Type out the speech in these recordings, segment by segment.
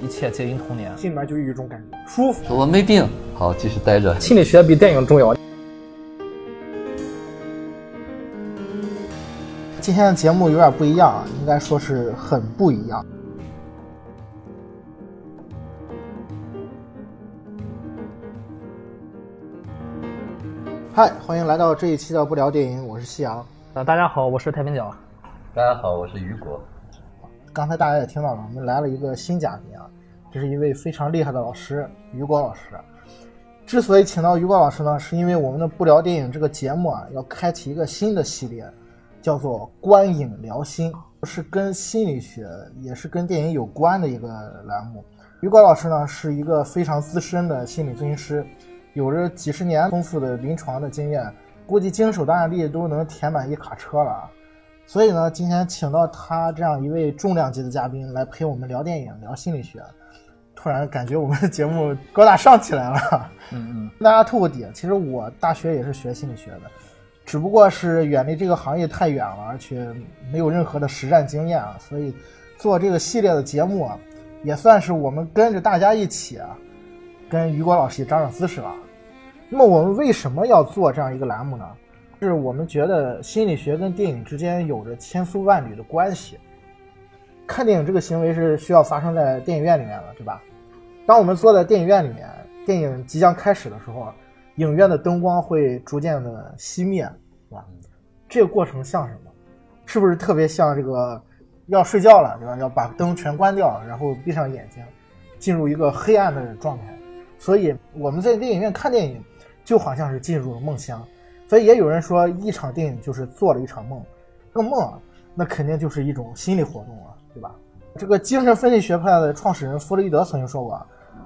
一切皆因童年。心里面就有一种感觉，舒服。我没病，好，继续待着。心理学比电影重要。今天的节目有点不一样啊，应该说是很不一样。嗨，欢迎来到这一期的不聊电影，我是夕阳。啊，大家好，我是太平角。大家好，我是雨果。刚才大家也听到了，我们来了一个新嘉宾啊，这是一位非常厉害的老师，雨果老师。之所以请到雨果老师呢，是因为我们的不聊电影这个节目啊，要开启一个新的系列，叫做“观影聊心”，是跟心理学也是跟电影有关的一个栏目。雨果老师呢，是一个非常资深的心理咨询师，有着几十年丰富的临床的经验，估计经手的案例都能填满一卡车了。所以呢，今天请到他这样一位重量级的嘉宾来陪我们聊电影、聊心理学，突然感觉我们的节目高大上起来了。嗯嗯，大家透个底，其实我大学也是学心理学的，只不过是远离这个行业太远了，而且没有任何的实战经验啊，所以做这个系列的节目啊，也算是我们跟着大家一起啊，跟雨果老师长长姿势了。那么我们为什么要做这样一个栏目呢？就是我们觉得心理学跟电影之间有着千丝万缕的关系。看电影这个行为是需要发生在电影院里面的，对吧？当我们坐在电影院里面，电影即将开始的时候，影院的灯光会逐渐的熄灭，是吧？这个过程像什么？是不是特别像这个要睡觉了，对吧？要把灯全关掉，然后闭上眼睛，进入一个黑暗的状态。所以我们在电影院看电影，就好像是进入了梦乡。所以也有人说，一场电影就是做了一场梦。这个梦啊，那肯定就是一种心理活动了，对吧？这个精神分析学派的创始人弗洛伊德曾经说过，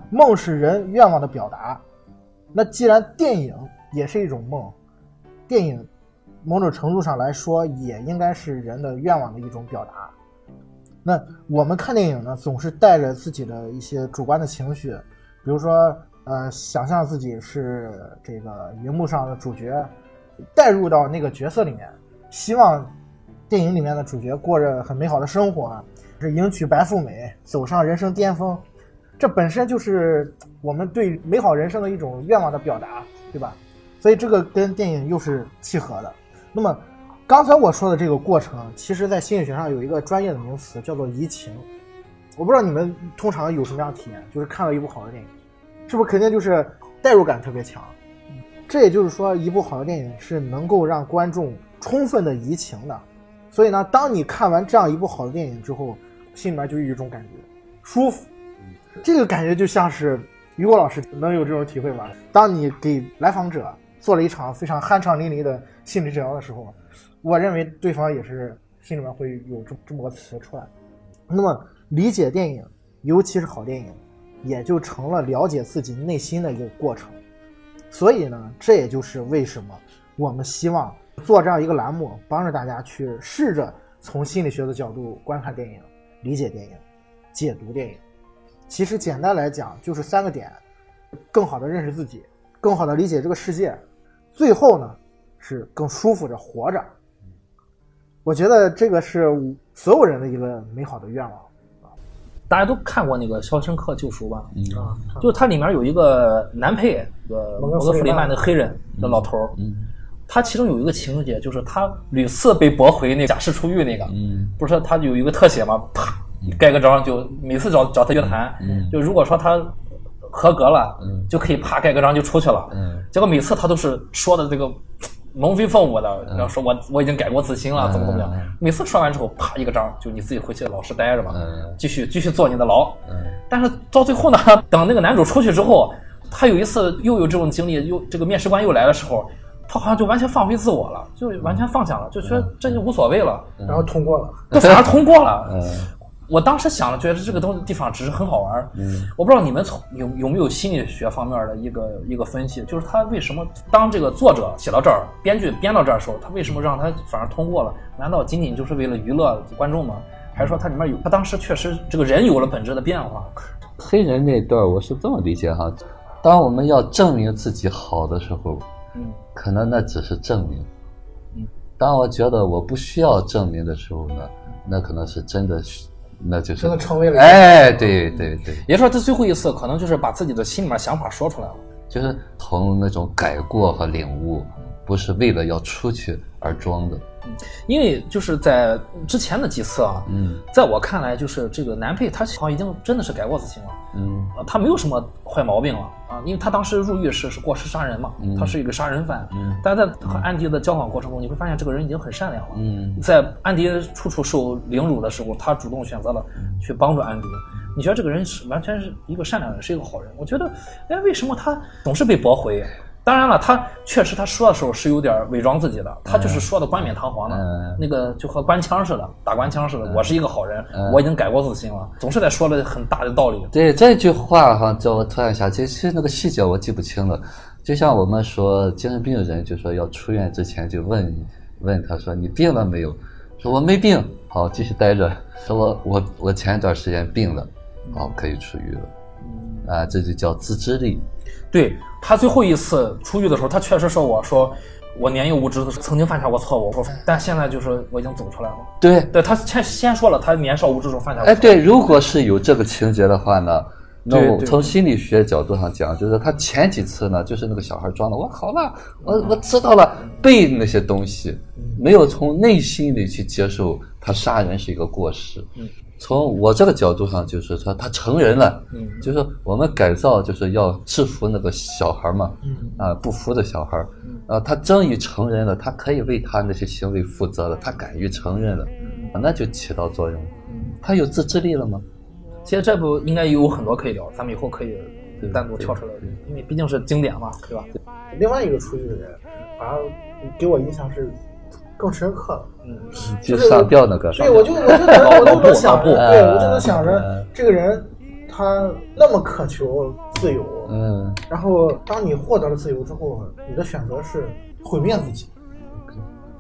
梦是人愿望的表达。那既然电影也是一种梦，电影某种程度上来说，也应该是人的愿望的一种表达。那我们看电影呢，总是带着自己的一些主观的情绪，比如说，呃，想象自己是这个荧幕上的主角。带入到那个角色里面，希望电影里面的主角过着很美好的生活，是迎娶白富美，走上人生巅峰。这本身就是我们对美好人生的一种愿望的表达，对吧？所以这个跟电影又是契合的。那么刚才我说的这个过程，其实在心理学上有一个专业的名词叫做移情。我不知道你们通常有什么样的体验，就是看了一部好的电影，是不是肯定就是代入感特别强？这也就是说，一部好的电影是能够让观众充分的移情的。所以呢，当你看完这样一部好的电影之后，心里面就有一种感觉，舒服。这个感觉就像是于果老师能有这种体会吧？当你给来访者做了一场非常酣畅淋漓的心理治疗的时候，我认为对方也是心里面会有这这么个词出来。那么，理解电影，尤其是好电影，也就成了了解自己内心的一个过程。所以呢，这也就是为什么我们希望做这样一个栏目，帮着大家去试着从心理学的角度观看电影、理解电影、解读电影。其实简单来讲，就是三个点：更好的认识自己，更好的理解这个世界，最后呢是更舒服着活着。我觉得这个是所有人的一个美好的愿望。大家都看过那个《肖申克救赎》吧？啊，就它里面有一个男配，个摩根·弗里曼。的黑人的老头儿，他其中有一个情节，就是他屡次被驳回那假释出狱那个，不是他有一个特写吗？啪，盖个章，就每次找找他约谈，就如果说他合格了，就可以啪盖个章就出去了。结果每次他都是说的这个。龙飞凤舞的，然后说我我已经改过自新了，怎么怎么样？每次说完之后，啪一个章，就你自己回去老实待着吧，继续继续坐你的牢。但是到最后呢，等那个男主出去之后，他有一次又有这种经历，又这个面试官又来的时候，他好像就完全放飞自我了，就完全放下了，就觉得这就无所谓了，然后通过了，就反而通过了。我当时想了，觉得这个东地方只是很好玩嗯，我不知道你们从有有没有心理学方面的一个一个分析，就是他为什么当这个作者写到这儿，编剧编到这儿的时候，他为什么让他反而通过了？难道仅仅就是为了娱乐观众吗？还是说他里面有他当时确实这个人有了本质的变化？黑人那段我是这么理解哈，当我们要证明自己好的时候，嗯，可能那只是证明，嗯，当我觉得我不需要证明的时候呢，那可能是真的。那就是真的成为了哎，对对对，也说他最后一次可能就是把自己的心里面想法说出来了，就是从那种改过和领悟，不是为了要出去而装的。因为就是在之前的几次啊，嗯，在我看来，就是这个男配他好像已经真的是改过自新了，嗯，他没有什么坏毛病了啊，因为他当时入狱是是过失杀人嘛，他是一个杀人犯，嗯，但在和安迪的交往过程中，你会发现这个人已经很善良了，嗯，在安迪处处受凌辱的时候，他主动选择了去帮助安迪，你觉得这个人是完全是一个善良人，是一个好人？我觉得，哎，为什么他总是被驳回？当然了，他确实他说的时候是有点伪装自己的，他就是说的冠冕堂皇的，那个就和官腔似的，打官腔似的。我是一个好人，我已经改过自新了，总是在说了很大的道理。对这句话哈，叫我突然想起，其实那个细节我记不清了。就像我们说精神病人，就说要出院之前就问问他说你病了没有？说我没病，好继续待着。说我我我前一段时间病了，好可以出狱了。啊，这就叫自制力。对他最后一次出狱的时候，他确实说我说我年幼无知的时候，曾经犯下过错误。说但现在就是我已经走出来了。对，对他先先说了他年少无知时候犯下。哎，对，如果是有这个情节的话呢，那我从心理学角度上讲，就是他前几次呢，就是那个小孩装的，我好了，我我知道了，背那些东西，没有从内心里去接受他杀人是一个过失。从我这个角度上，就是说他成人了，嗯，就是我们改造就是要制服那个小孩嘛，嗯，啊不服的小孩，啊他终于成人了，他可以为他那些行为负责了，他敢于承认了，啊那就起到作用，他有自制力了吗？其实这部应该有很多可以聊，咱们以后可以单独跳出来，因为毕竟是经典嘛，对吧？另外一个出去的人，反正给我印象是。更深刻了，嗯，就上吊那个，对，我就我就我就能想着，对我就能想着这个人他那么渴求自由，嗯，然后当你获得了自由之后，你的选择是毁灭自己。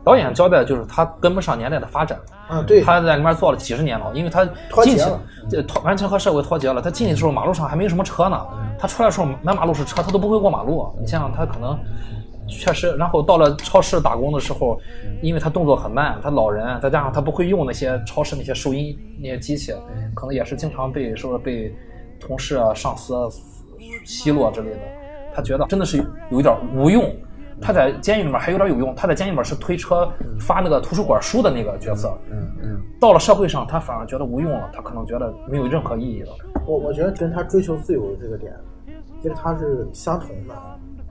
导演交代就是他跟不上年代的发展，嗯，对，他在里面做了几十年了，因为他进去这脱完全和社会脱节了。他进去的时候马路上还没什么车呢，他出来的时候满马路是车，他都不会过马路。你想想他可能。确实，然后到了超市打工的时候，因为他动作很慢，他老人，再加上他不会用那些超市那些收银那些机器，可能也是经常被说被同事啊、上司奚落之类的。他觉得真的是有一点无用。他在监狱里面还有点有用，他在监狱里面是推车发那个图书馆书的那个角色。嗯嗯。到了社会上，他反而觉得无用了，他可能觉得没有任何意义了。我我觉得跟他追求自由的这个点，其实他是相同的。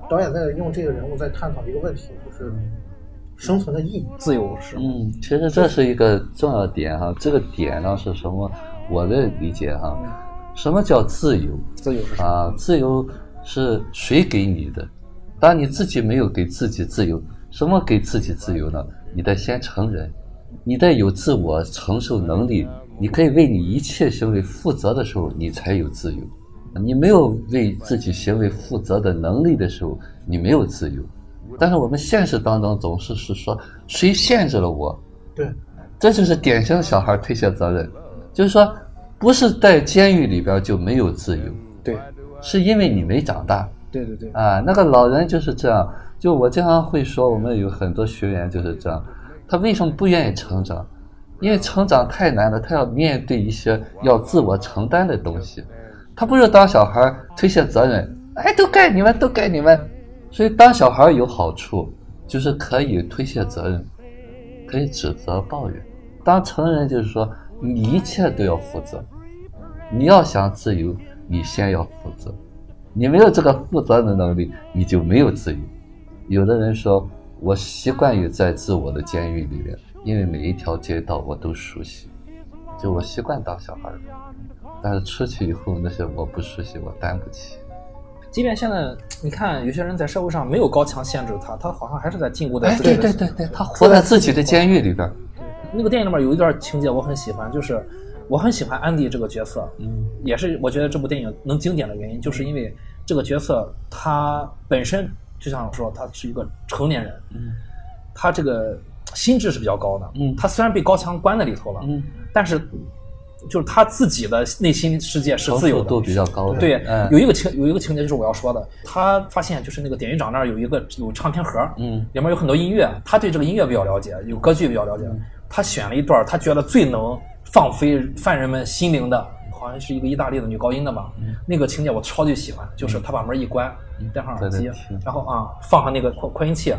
导演在用这个人物在探讨一个问题，就是生存的意义、自由是。嗯，其实这是一个重要点哈。这个点呢是什么？我的理解哈，什么叫自由？自由是啊，自由是谁给你的？当你自己没有给自己自由，什么给自己自由呢？你得先成人，你得有自我承受能力，你可以为你一切行为负责的时候，你才有自由。你没有为自己行为负责的能力的时候，你没有自由。但是我们现实当中总是是说，谁限制了我？对，这就是典型的小孩推卸责任。就是说，不是在监狱里边就没有自由，对，是因为你没长大。对对对。啊，那个老人就是这样。就我经常会说，我们有很多学员就是这样。他为什么不愿意成长？因为成长太难了，他要面对一些要自我承担的东西。他不是当小孩推卸责任，哎，都该你们，都该你们。所以当小孩有好处，就是可以推卸责任，可以指责抱怨。当成人就是说，你一切都要负责。你要想自由，你先要负责。你没有这个负责的能力，你就没有自由。有的人说，我习惯于在自我的监狱里面，因为每一条街道我都熟悉，就我习惯当小孩。但是出去以后，那些我不熟悉，我担不起。即便现在你看，有些人在社会上没有高墙限制他，他好像还是在禁锢在。哎，对对对对，他活在自己的监狱里边。那个电影里面有一段情节我很喜欢，就是我很喜欢安迪这个角色，嗯，也是我觉得这部电影能经典的原因，就是因为这个角色他本身就像说他是一个成年人，嗯，他这个心智是比较高的，嗯，他虽然被高墙关在里头了，嗯，但是。就是他自己的内心世界是自由的，度比较高的。对，有一个情有一个情节就是我要说的，他发现就是那个典狱长那儿有一个有唱片盒，嗯，里面有很多音乐，他对这个音乐比较了解，有歌剧比较了解，他选了一段他觉得最能放飞犯人们心灵的，好像是一个意大利的女高音的吧。那个情节我超级喜欢，就是他把门一关，戴上耳机，然后啊放上那个扩扩音器，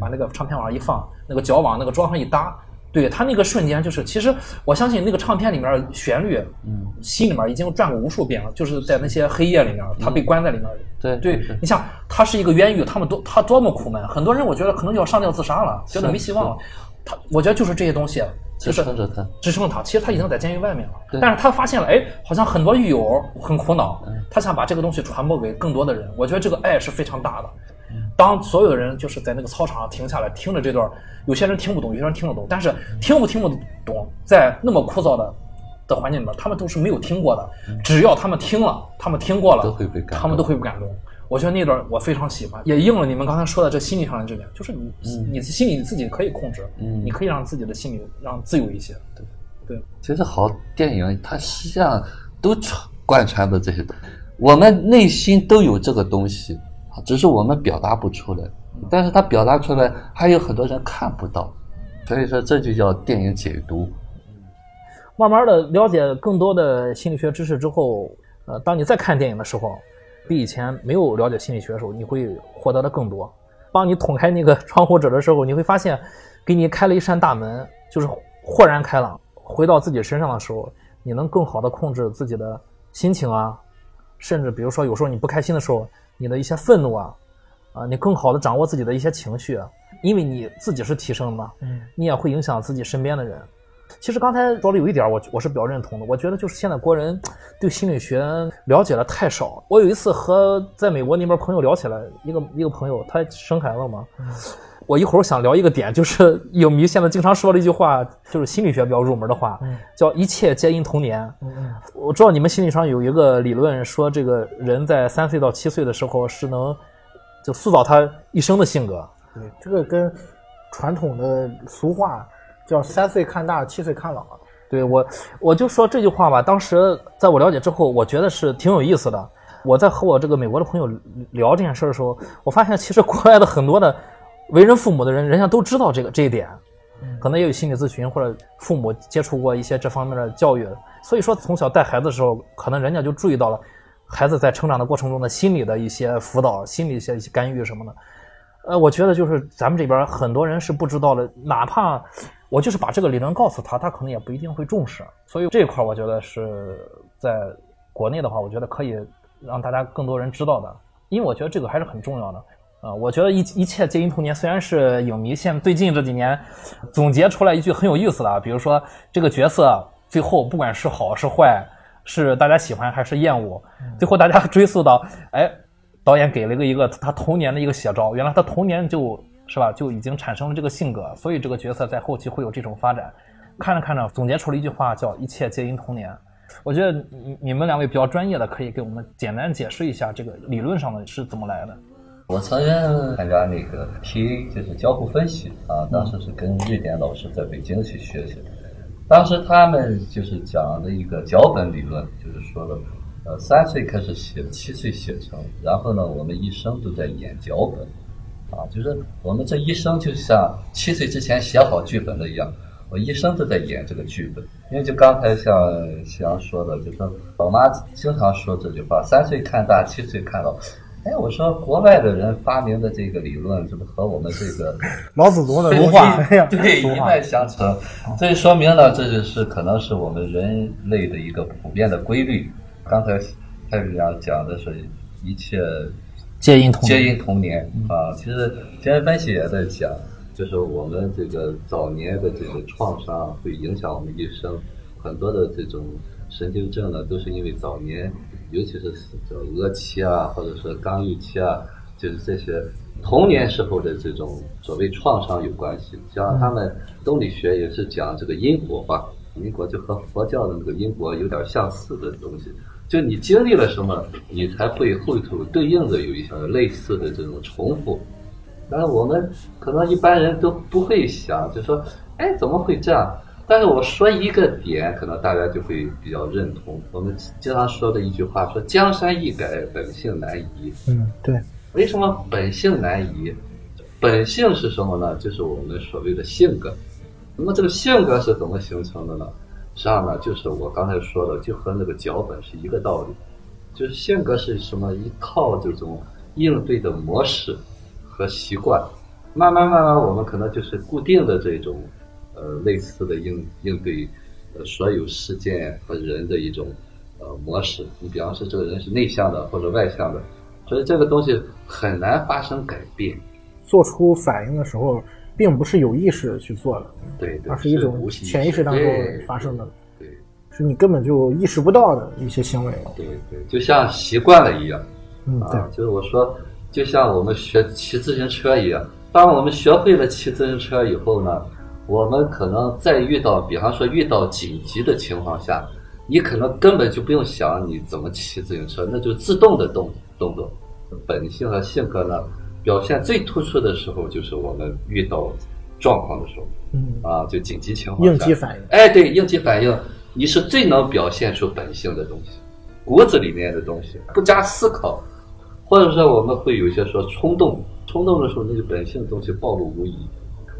把那个唱片往上一放，那个脚往那个桌上一搭。对他那个瞬间，就是其实我相信那个唱片里面旋律，嗯，心里面已经转过无数遍了。就是在那些黑夜里面，他被关在里面。对对，你像他是一个冤狱，他们都他多么苦闷，很多人我觉得可能就要上吊自杀了，觉得没希望了。他我觉得就是这些东西支撑着他，支撑他。其实他已经在监狱外面了，但是他发现了，哎，好像很多狱友很苦恼，他想把这个东西传播给更多的人。我觉得这个爱是非常大的。当所有的人就是在那个操场上停下来听着这段，有些人听不懂，有些人听得懂，但是听不听不懂，在那么枯燥的的环境里面，他们都是没有听过的。只要他们听了，他们听过了，他们都会被感动。我觉得那段我非常喜欢，也应了你们刚才说的这心理上的这点，就是你你心里自己可以控制，你可以让自己的心理让自由一些。对对，其实好电影它实际上都贯穿的这些，我们内心都有这个东西。只是我们表达不出来，但是他表达出来，还有很多人看不到，所以说这就叫电影解读。慢慢的了解更多的心理学知识之后，呃，当你再看电影的时候，比以前没有了解心理学的时候，你会获得的更多。当你捅开那个 窗户纸的时候，你会发现，给你开了一扇大门，就是豁然开朗。回到自己身上的时候，你能更好的控制自己的心情啊，甚至比如说有时候你不开心的时候。你的一些愤怒啊，啊，你更好的掌握自己的一些情绪，因为你自己是提升嘛，嗯，你也会影响自己身边的人。其实刚才说的有一点，我我是比较认同的。我觉得就是现在国人对心理学了解的太少。我有一次和在美国那边朋友聊起来，一个一个朋友他生孩子嘛。我一会儿想聊一个点，就是 影迷现在经常说的一句话，就是心理学比较入门的话，叫“一切皆因童年”。我知道你们心理上有一个理论，说这个人在三岁到七岁的时候是能就塑造他一生的性格。对，这个跟传统的俗话叫“三岁看大，七岁看老”。对我，我就说这句话吧。当时在我了解之后，我觉得是挺有意思的。我在和我这个美国的朋友聊这件事的时候，我发现其实国外的很多的。为人父母的人，人家都知道这个这一点，可能也有心理咨询或者父母接触过一些这方面的教育，所以说从小带孩子的时候，可能人家就注意到了孩子在成长的过程中的心理的一些辅导、心理一些一些干预什么的。呃，我觉得就是咱们这边很多人是不知道的，哪怕我就是把这个理论告诉他，他可能也不一定会重视。所以这一块我觉得是在国内的话，我觉得可以让大家更多人知道的，因为我觉得这个还是很重要的。啊，我觉得一一切皆因童年，虽然是影迷现最近这几年总结出来一句很有意思的，比如说这个角色最后不管是好是坏，是大家喜欢还是厌恶，最后大家 追溯到，哎，导演给了一个一个他童年的一个写照，原来他童年就是吧就已经产生了这个性格，所以这个角色在后期会有这种发展。看着看着，总结出了一句话叫一切皆因童年。我觉得你你们两位比较专业的，可以给我们简单解释一下这个理论上的是怎么来的。我曾经参加那个 T，就是交互分析啊，当时是跟瑞典老师在北京去学习的。当时他们就是讲的一个脚本理论，就是说的，呃，三岁开始写，七岁写成，然后呢，我们一生都在演脚本，啊，就是我们这一生就像七岁之前写好剧本的一样，我一生都在演这个剧本。因为就刚才像夕阳说的，就说老妈经常说这句话：三岁看大，七岁看老。哎，我说国外的人发明的这个理论，是不是和我们这个 老祖宗的文化对一脉相承？这说明了，这就是可能是我们人类的一个普遍的规律。刚才太平洋讲的是一切皆因童皆因童年啊，其实精神分析也在讲，就是我们这个早年的这个创伤会影响我们一生，很多的这种神经症呢，都是因为早年。尤其是叫俄期啊，或者是刚预期啊，就是这些童年时候的这种所谓创伤有关系。像他们动力学也是讲这个因果吧，因果就和佛教的那个因果有点相似的东西。就你经历了什么，你才会后头对应的有一些类似的这种重复。但是我们可能一般人都不会想，就说，哎，怎么会这样？但是我说一个点，可能大家就会比较认同。我们经常说的一句话说：“江山易改，本性难移。”嗯，对。为什么本性难移？本性是什么呢？就是我们所谓的性格。那么这个性格是怎么形成的呢？实际上呢，就是我刚才说的，就和那个脚本是一个道理，就是性格是什么一套这种应对的模式和习惯，慢慢慢慢，我们可能就是固定的这种呃类似的应应对呃所有事件和人的一种呃模式。你比方说，这个人是内向的或者外向的，所以这个东西很难发生改变。做出反应的时候。并不是有意识去做的，对，而是一种潜意识当中发生的，对，是你根本就意识不到的一些行为，对对，就像习惯了一样，嗯，对，就是我说，就像我们学骑自行车一样，当我们学会了骑自行车以后呢，我们可能在遇到，比方说遇到紧急的情况下，你可能根本就不用想你怎么骑自行车，那就自动的动动作，本性和性格呢。表现最突出的时候，就是我们遇到状况的时候，嗯啊，就紧急情况下，应急反应。哎，对，应急反应，你是最能表现出本性的东西，骨子里面的东西，不加思考，或者说我们会有些说冲动，冲动的时候，那个本性的东西暴露无遗。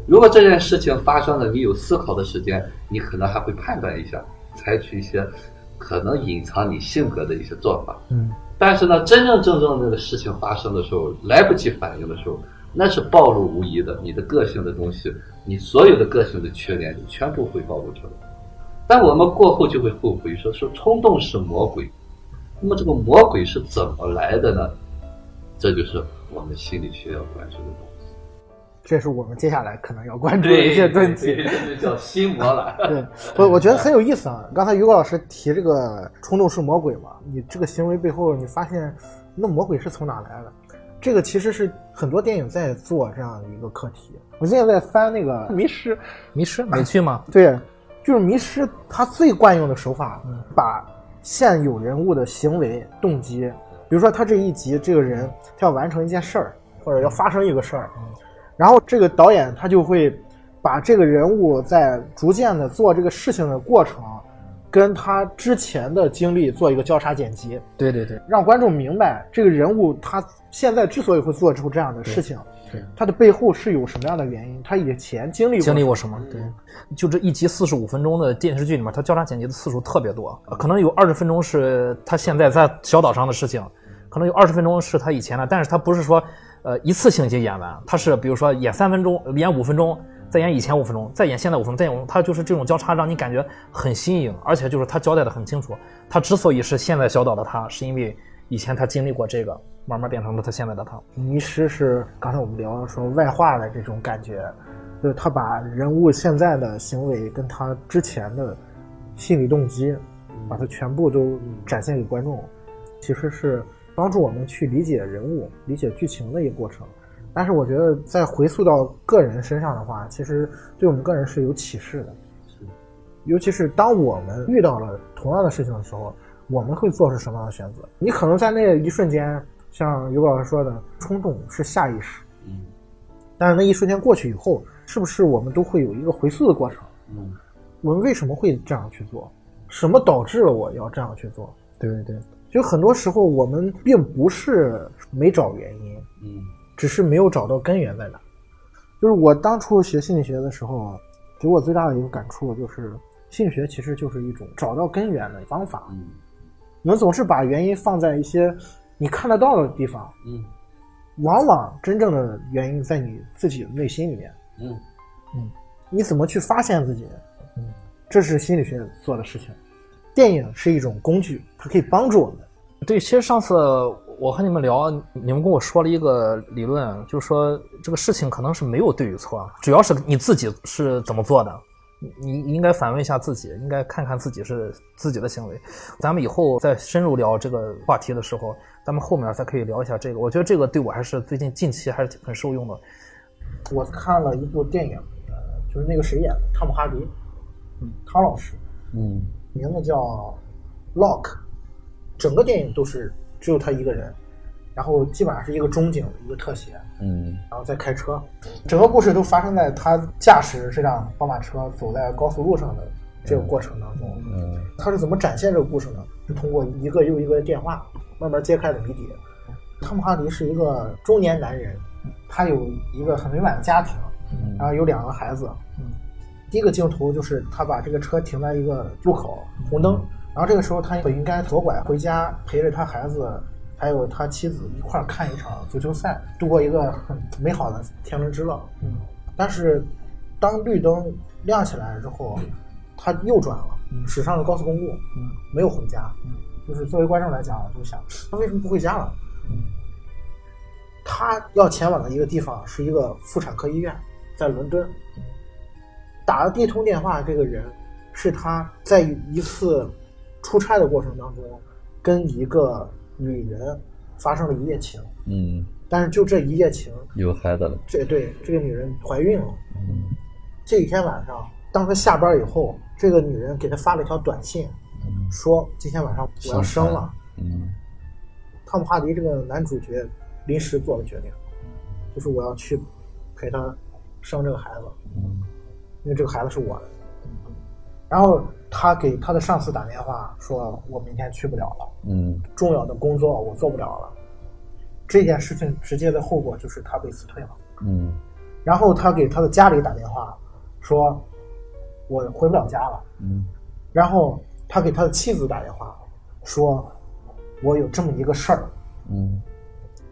如果这件事情发生了，你有思考的时间，你可能还会判断一下，采取一些可能隐藏你性格的一些做法。嗯。但是呢，真真正正那个事情发生的时候，来不及反应的时候，那是暴露无遗的。你的个性的东西，你所有的个性的缺点，全部会暴露出来。但我们过后就会后悔，说说冲动是魔鬼。那么这个魔鬼是怎么来的呢？这就是我们心理学要关注的东西。这是我们接下来可能要关注的一些问题。这叫心魔了。对，我 我觉得很有意思啊。刚才于果老师提这个冲动是魔鬼嘛？你这个行为背后，你发现那魔鬼是从哪来的？这个其实是很多电影在做这样的一个课题。我现在在翻那个《迷失》，迷失美剧吗？对，就是《迷失》，它最惯用的手法，把现有人物的行为动机，比如说他这一集这个人他要完成一件事儿，或者要发生一个事儿。然后这个导演他就会把这个人物在逐渐的做这个事情的过程，跟他之前的经历做一个交叉剪辑。对对对，让观众明白这个人物他现在之所以会做出这样的事情，对，他的背后是有什么样的原因？他以前经历经历过什么？对，就这一集四十五分钟的电视剧里面，他交叉剪辑的次数特别多，可能有二十分钟是他现在在小岛上的事情，可能有二十分钟是他以前的，但是他不是说。呃，一次性就演完，他是比如说演三分钟，演五分钟，再演以前五分钟，再演现在五分钟，再演，他就是这种交叉，让你感觉很新颖，而且就是他交代的很清楚。他之所以是现在小岛的他，是因为以前他经历过这个，慢慢变成了他现在的他。迷失是刚才我们聊说外化的这种感觉，就是他把人物现在的行为跟他之前的心理动机，把它全部都展现给观众，其实是。帮助我们去理解人物、理解剧情的一个过程，但是我觉得在回溯到个人身上的话，其实对我们个人是有启示的。是，尤其是当我们遇到了同样的事情的时候，我们会做出什么样的选择？你可能在那一瞬间，像尤老师说的，冲动是下意识。嗯。但是那一瞬间过去以后，是不是我们都会有一个回溯的过程？嗯。我们为什么会这样去做？什么导致了我要这样去做？对对对。就很多时候，我们并不是没找原因，嗯，只是没有找到根源在哪。就是我当初学心理学的时候，给我最大的一个感触就是，心理学其实就是一种找到根源的方法。嗯，我们总是把原因放在一些你看得到的地方，嗯，往往真正的原因在你自己的内心里面。嗯嗯，你怎么去发现自己？嗯，这是心理学做的事情。电影是一种工具，它可以帮助我们。对，其实上次我和你们聊，你们跟我说了一个理论，就是说这个事情可能是没有对与错，主要是你自己是怎么做的。你你应该反问一下自己，应该看看自己是自己的行为。咱们以后再深入聊这个话题的时候，咱们后面再可以聊一下这个。我觉得这个对我还是最近近期还是很受用的。我看了一部电影，就是那个谁演的，汤姆哈迪，嗯，汤老师，嗯。名字叫《Lock》，整个电影都是只有他一个人，然后基本上是一个中景一个特写，嗯，然后再开车，整个故事都发生在他驾驶这辆宝马车走在高速路上的这个过程当中。嗯，他是怎么展现这个故事呢？是通过一个又一个电话慢慢揭开的谜底。汤姆哈迪是一个中年男人，他有一个很美满的家庭，然后有两个孩子。第一个镜头就是他把这个车停在一个路口，红灯，然后这个时候他本应该左拐回家，陪着他孩子还有他妻子一块儿看一场足球赛，度过一个很美好的天伦之乐。嗯，但是当绿灯亮起来之后，他右转了，驶上了高速公路，嗯，没有回家。嗯，就是作为观众来讲，就想他为什么不回家了？嗯，他要前往的一个地方是一个妇产科医院，在伦敦。打了第一通电话，这个人是他在一次出差的过程当中跟一个女人发生了一夜情。嗯，但是就这一夜情有孩子了。这对这个女人怀孕了。嗯，这一天晚上，当他下班以后，这个女人给他发了一条短信，说今天晚上我要生了。嗯，汤姆哈迪这个男主角临时做了决定，就是我要去陪她生这个孩子。嗯。因为这个孩子是我的，然后他给他的上司打电话说：“我明天去不了了，嗯，重要的工作我做不了了。”这件事情直接的后果就是他被辞退了，嗯。然后他给他的家里打电话说：“我回不了家了，嗯。”然后他给他的妻子打电话说：“我有这么一个事儿，嗯。”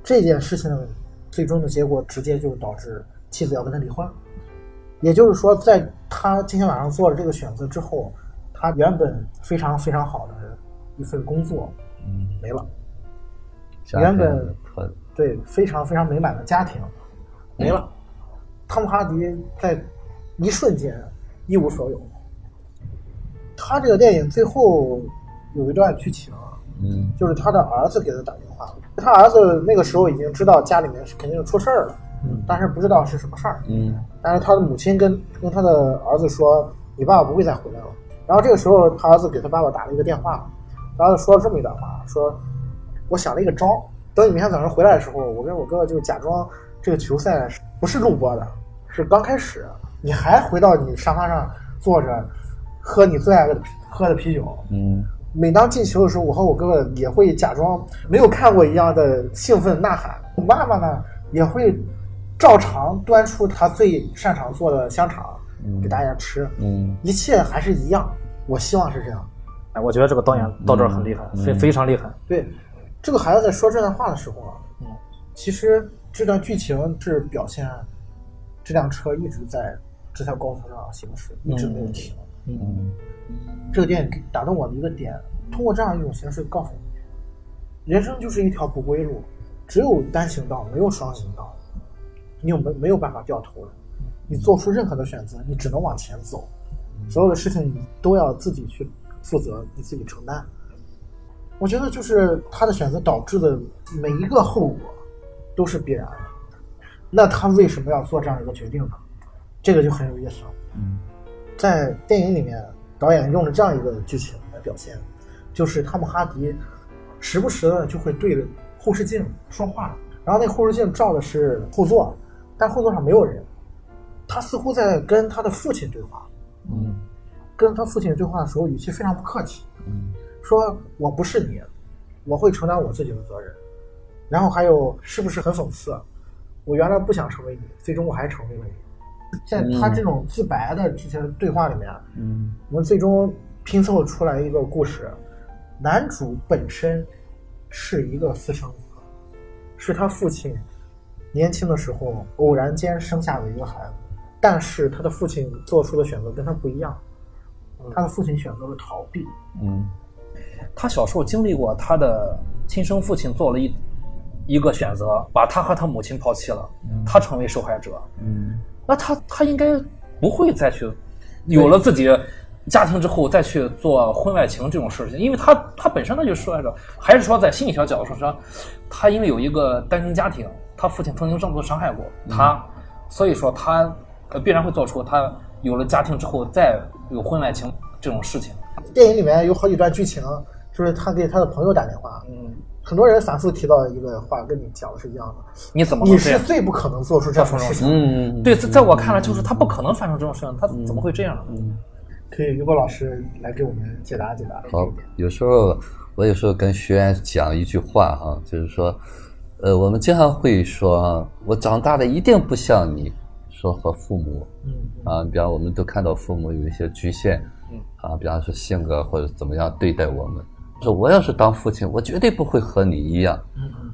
这件事情最终的结果直接就导致妻子要跟他离婚。也就是说，在他今天晚上做了这个选择之后，他原本非常非常好的一份工作，嗯，没了。原本对非常非常美满的家庭没了。汤姆哈迪在一瞬间一无所有。他这个电影最后有一段剧情，嗯，就是他的儿子给他打电话，他儿子那个时候已经知道家里面是肯定出事儿了。但是不知道是什么事儿。嗯，但是他的母亲跟跟他的儿子说：“你爸爸不会再回来了。”然后这个时候，他儿子给他爸爸打了一个电话，他儿子说了这么一段话：“说我想了一个招，等你明天早上回来的时候，我跟我哥哥就假装这个球赛不是录播的，是刚开始，你还回到你沙发上坐着，喝你最爱的喝的啤酒。嗯，每当进球的时候，我和我哥哥也会假装没有看过一样的兴奋呐喊。我妈妈呢也会。”照常端出他最擅长做的香肠给大家吃，嗯，一切还是一样。我希望是这样。哎，我觉得这个导演到这儿很厉害，非非常厉害。对，这个孩子在说这段话的时候啊，嗯，其实这段剧情是表现这辆车一直在这条高速上行驶，一直没有停。嗯，这个电影打动我的一个点，通过这样一种形式告诉你，人生就是一条不归路，只有单行道，没有双行道。你有没没有办法掉头的？你做出任何的选择，你只能往前走。所有的事情你都要自己去负责，你自己承担。我觉得就是他的选择导致的每一个后果都是必然的。那他为什么要做这样一个决定呢？这个就很有意思了。嗯，在电影里面，导演用了这样一个剧情来表现，就是汤姆哈迪时不时的就会对着后视镜说话，然后那后视镜照的是后座。但后座上没有人，他似乎在跟他的父亲对话。嗯，跟他父亲对话的时候，语气非常不客气。嗯，说我不是你，我会承担我自己的责任。然后还有，是不是很讽刺？我原来不想成为你，最终我还成为了你。在他这种自白的这些对话里面，嗯，我们最终拼凑出来一个故事：男主本身是一个私生子，是他父亲。年轻的时候偶然间生下了一个孩子，但是他的父亲做出的选择跟他不一样，他的父亲选择了逃避。嗯，他小时候经历过他的亲生父亲做了一一个选择，把他和他母亲抛弃了，他成为受害者。嗯，那他他应该不会再去有了自己家庭之后再去做婚外情这种事情，因为他他本身他就受害者，还是说在心理学角度上，他因为有一个单亲家庭。他父亲曾经这么多伤害过他，所以说他必然会做出他有了家庭之后再有婚外情这种事情。电影里面有好几段剧情，就是他给他的朋友打电话，嗯，很多人反复提到一个话，跟你讲的是一样的。你怎么你是最不可能做出这样的事情？嗯，对，在在我看来，就是他不可能发生这种事情，他怎么会这样呢？嗯，可以，于波老师来给我们解答解答。好，有时候我有时候跟学员讲一句话哈，就是说。呃，我们经常会说啊，我长大了一定不像你，说和父母，嗯啊，比方我们都看到父母有一些局限，嗯啊，比方说性格或者怎么样对待我们，说我要是当父亲，我绝对不会和你一样，嗯嗯，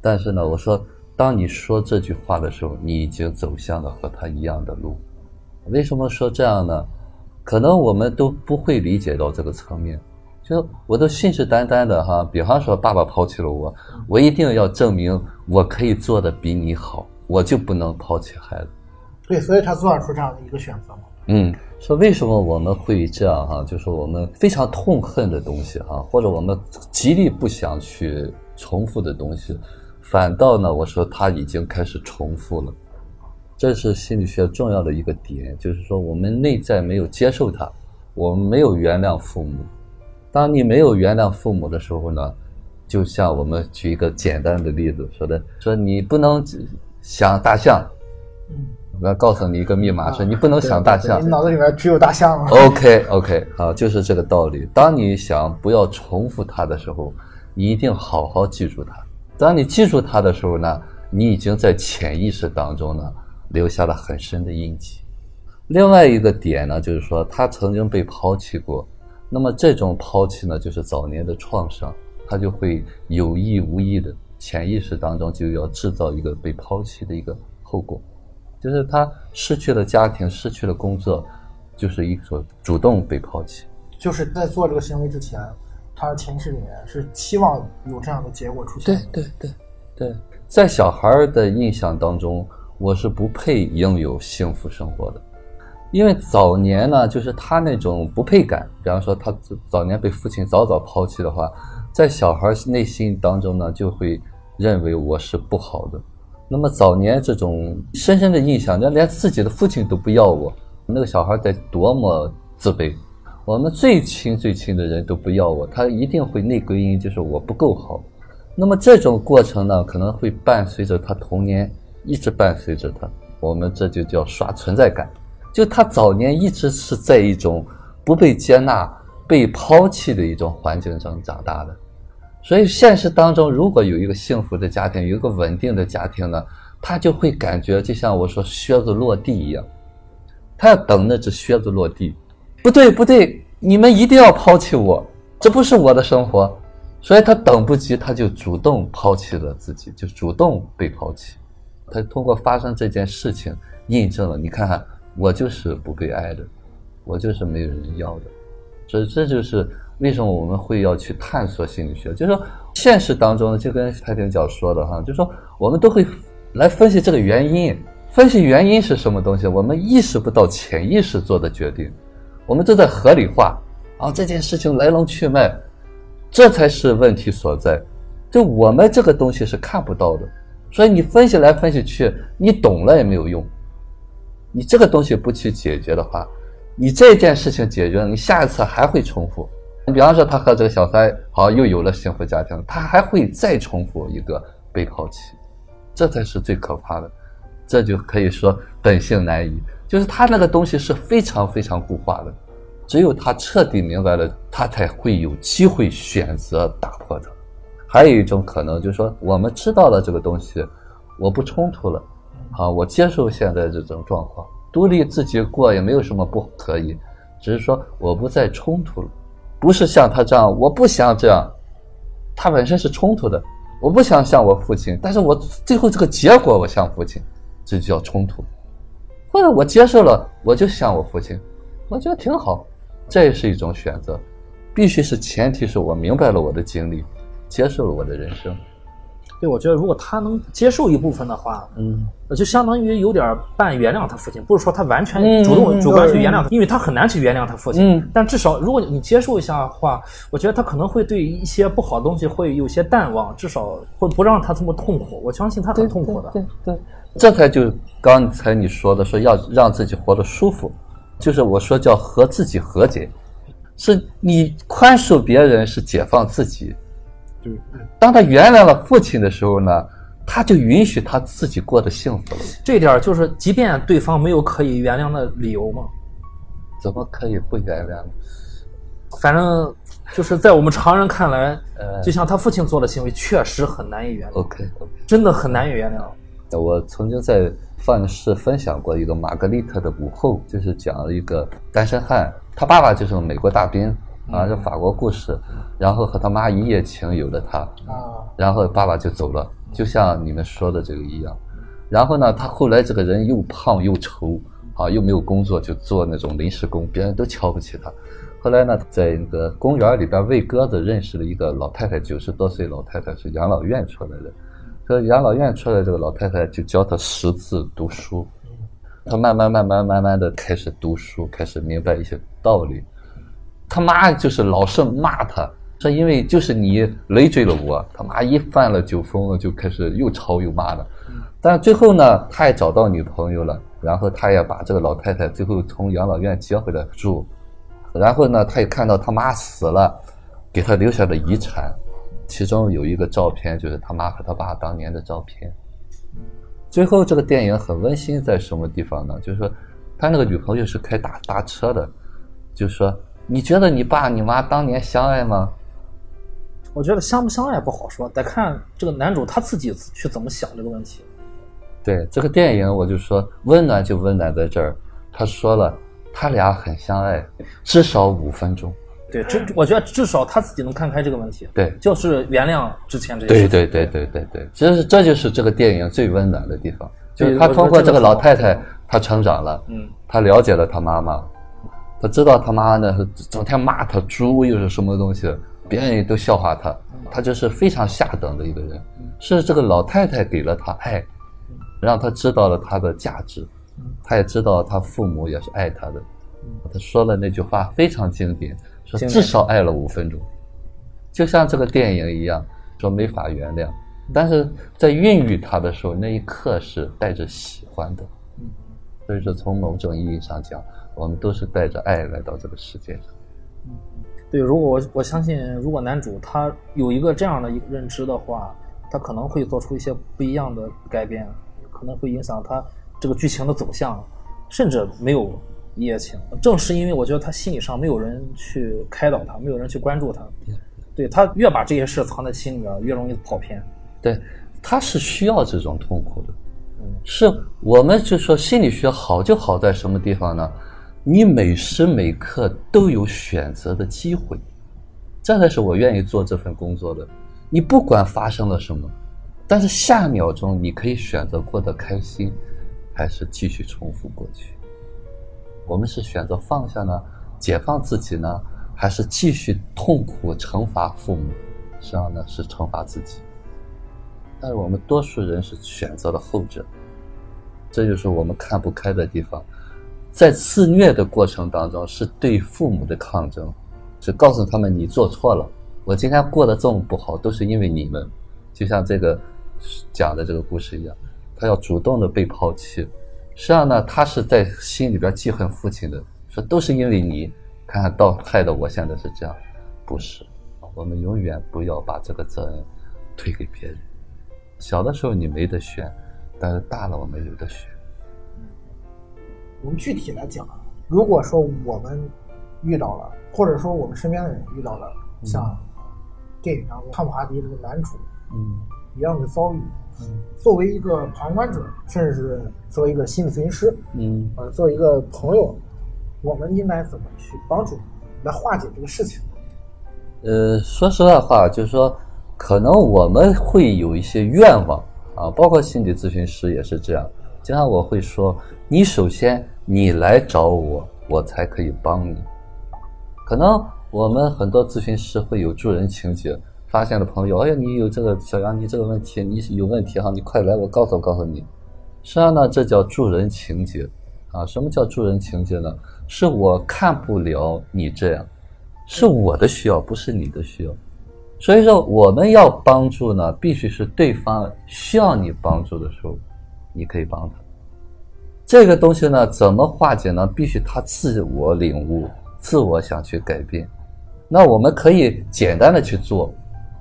但是呢，我说当你说这句话的时候，你已经走向了和他一样的路。为什么说这样呢？可能我们都不会理解到这个层面，就我都信誓旦旦的哈，比方说爸爸抛弃了我，我一定要证明我可以做的比你好，我就不能抛弃孩子。对，所以他做出这样的一个选择嘛。嗯，说为什么我们会这样哈？就是我们非常痛恨的东西哈，或者我们极力不想去重复的东西，反倒呢，我说他已经开始重复了。这是心理学重要的一个点，就是说我们内在没有接受他，我们没有原谅父母。当你没有原谅父母的时候呢，就像我们举一个简单的例子说的，说你不能想大象。嗯。我要告诉你一个密码，说你不能想大象。你脑子里面只有大象。OK OK，好，就是这个道理。当你想不要重复它的时候，你一定好好记住它。当你记住它的时候呢，你已经在潜意识当中呢留下了很深的印记。另外一个点呢，就是说他曾经被抛弃过，那么这种抛弃呢，就是早年的创伤，他就会有意无意的潜意识当中就要制造一个被抛弃的一个后果。就是他失去了家庭，失去了工作，就是一种主动被抛弃。就是在做这个行为之前，他的潜意识里面是期望有这样的结果出现。对对对对，在小孩的印象当中，我是不配拥有幸福生活的，因为早年呢，就是他那种不配感，比方说他早年被父亲早早抛弃的话，在小孩内心当中呢，就会认为我是不好的。那么早年这种深深的印象，那连自己的父亲都不要我，那个小孩得多么自卑。我们最亲最亲的人都不要我，他一定会内归因，就是我不够好。那么这种过程呢，可能会伴随着他童年，一直伴随着他。我们这就叫刷存在感。就他早年一直是在一种不被接纳、被抛弃的一种环境中长大的。所以现实当中，如果有一个幸福的家庭，有一个稳定的家庭呢，他就会感觉就像我说靴子落地一样，他要等那只靴子落地。不对，不对，你们一定要抛弃我，这不是我的生活。所以他等不及，他就主动抛弃了自己，就主动被抛弃。他通过发生这件事情，印证了你看看，我就是不被爱的，我就是没有人要的。所以这就是。为什么我们会要去探索心理学？就是说，现实当中，就跟太平角说的哈，就是说，我们都会来分析这个原因，分析原因是什么东西。我们意识不到潜意识做的决定，我们都在合理化啊这件事情来龙去脉，这才是问题所在。就我们这个东西是看不到的，所以你分析来分析去，你懂了也没有用。你这个东西不去解决的话，你这件事情解决了，你下一次还会重复。你比方说，他和这个小三好又有了幸福家庭，他还会再重复一个被抛弃，这才是最可怕的。这就可以说本性难移，就是他那个东西是非常非常固化的，只有他彻底明白了，他才会有机会选择打破它。还有一种可能就是说，我们知道了这个东西，我不冲突了，好，我接受现在这种状况，独立自己过也没有什么不可以，只是说我不再冲突了。不是像他这样，我不想这样，他本身是冲突的。我不想像我父亲，但是我最后这个结果我像父亲，这就叫冲突。或者我接受了，我就像我父亲，我觉得挺好，这也是一种选择。必须是前提是我明白了我的经历，接受了我的人生。对，我觉得如果他能接受一部分的话，嗯，就相当于有点半原谅他父亲，不是说他完全主动主观去原谅他，因为他很难去原谅他父亲。嗯，但至少如果你接受一下的话，我觉得他可能会对一些不好的东西会有些淡忘，至少会不让他这么痛苦。我相信他很痛苦的。对对，这才就刚才你说的，说要让自己活得舒服，就是我说叫和自己和解，是你宽恕别人，是解放自己。当他原谅了父亲的时候呢，他就允许他自己过得幸福了。这点就是，即便对方没有可以原谅的理由吗？怎么可以不原谅？反正就是在我们常人看来，呃，就像他父亲做的行为，确实很难以原谅。OK，真的很难以原谅。我曾经在范式分享过一个玛格丽特的午后，就是讲了一个单身汉，他爸爸就是美国大兵啊，这法国故事，然后和他妈一夜情有了他啊，然后爸爸就走了，就像你们说的这个一样。然后呢，他后来这个人又胖又丑啊，又没有工作，就做那种临时工，别人都瞧不起他。后来呢，在那个公园里边喂鸽子，认识了一个老太太，九十多岁老太太，是养老院出来的。这养老院出来这个老太太就教他识字读书，他慢慢慢慢慢慢的开始读书，开始明白一些道理。他妈就是老是骂他，说因为就是你累赘了我。他妈一犯了酒疯了，就开始又吵又骂的。但最后呢，他也找到女朋友了，然后他也把这个老太太最后从养老院接回来住。然后呢，他也看到他妈死了，给他留下的遗产，其中有一个照片，就是他妈和他爸当年的照片。最后这个电影很温馨，在什么地方呢？就是说，他那个女朋友是开大大车的，就是说：“你觉得你爸你妈当年相爱吗？”我觉得相不相爱不好说，得看这个男主他自己去怎么想这个问题。对这个电影，我就说温暖就温暖在这儿。他说了。他俩很相爱，至少五分钟。对，至我觉得至少他自己能看开这个问题。对，就是原谅之前这些。对对对对对对，这是这就是这个电影最温暖的地方，就是他通过这个老太太，他成长了。嗯。他了解了他妈妈，他知道他妈的整天骂他猪又是什么东西，别人都笑话他，他就是非常下等的一个人。是这个老太太给了他爱，让他知道了他的价值。他也知道他父母也是爱他的，他说了那句话非常经典，说至少爱了五分钟，就像这个电影一样，说没法原谅，但是在孕育他的时候那一刻是带着喜欢的，所以说从某种意义上讲，我们都是带着爱来到这个世界上。嗯对，如果我我相信，如果男主他有一个这样的一个认知的话，他可能会做出一些不一样的改变，可能会影响他。这个剧情的走向，甚至没有一夜情。正是因为我觉得他心理上没有人去开导他，没有人去关注他，对他越把这些事藏在心里边，越容易跑偏。对，他是需要这种痛苦的。是我们就说心理学好就好在什么地方呢？你每时每刻都有选择的机会，这才是我愿意做这份工作的。你不管发生了什么，但是下秒钟你可以选择过得开心。还是继续重复过去？我们是选择放下呢，解放自己呢，还是继续痛苦惩罚父母？实际上呢，是惩罚自己。但是我们多数人是选择了后者，这就是我们看不开的地方。在自虐的过程当中，是对父母的抗争，是告诉他们你做错了，我今天过得这么不好，都是因为你们。就像这个讲的这个故事一样。他要主动的被抛弃，实际上呢，他是在心里边记恨父亲的，说都是因为你，看看到害得我现在是这样，不是，我们永远不要把这个责任推给别人。小的时候你没得选，但是大了我们有的选。我们具体来讲，如果说我们遇到了，或者说我们身边的人遇到了像电影当中汤姆哈迪这个男主，嗯，一样的遭遇。作为一个旁观者，甚至是作为一个心理咨询师，嗯，呃，作为一个朋友，我们应该怎么去帮助来化解这个事情？呃，说实在话，就是说，可能我们会有一些愿望啊，包括心理咨询师也是这样。经常我会说，你首先你来找我，我才可以帮你。可能我们很多咨询师会有助人情节。发现了朋友，哎呀，你有这个小杨，你这个问题，你有问题哈，你快来，我告诉告诉你。实际上呢，这叫助人情节啊。什么叫助人情节呢？是我看不了你这样，是我的需要，不是你的需要。所以说，我们要帮助呢，必须是对方需要你帮助的时候，你可以帮他。这个东西呢，怎么化解呢？必须他自我领悟，自我想去改变。那我们可以简单的去做。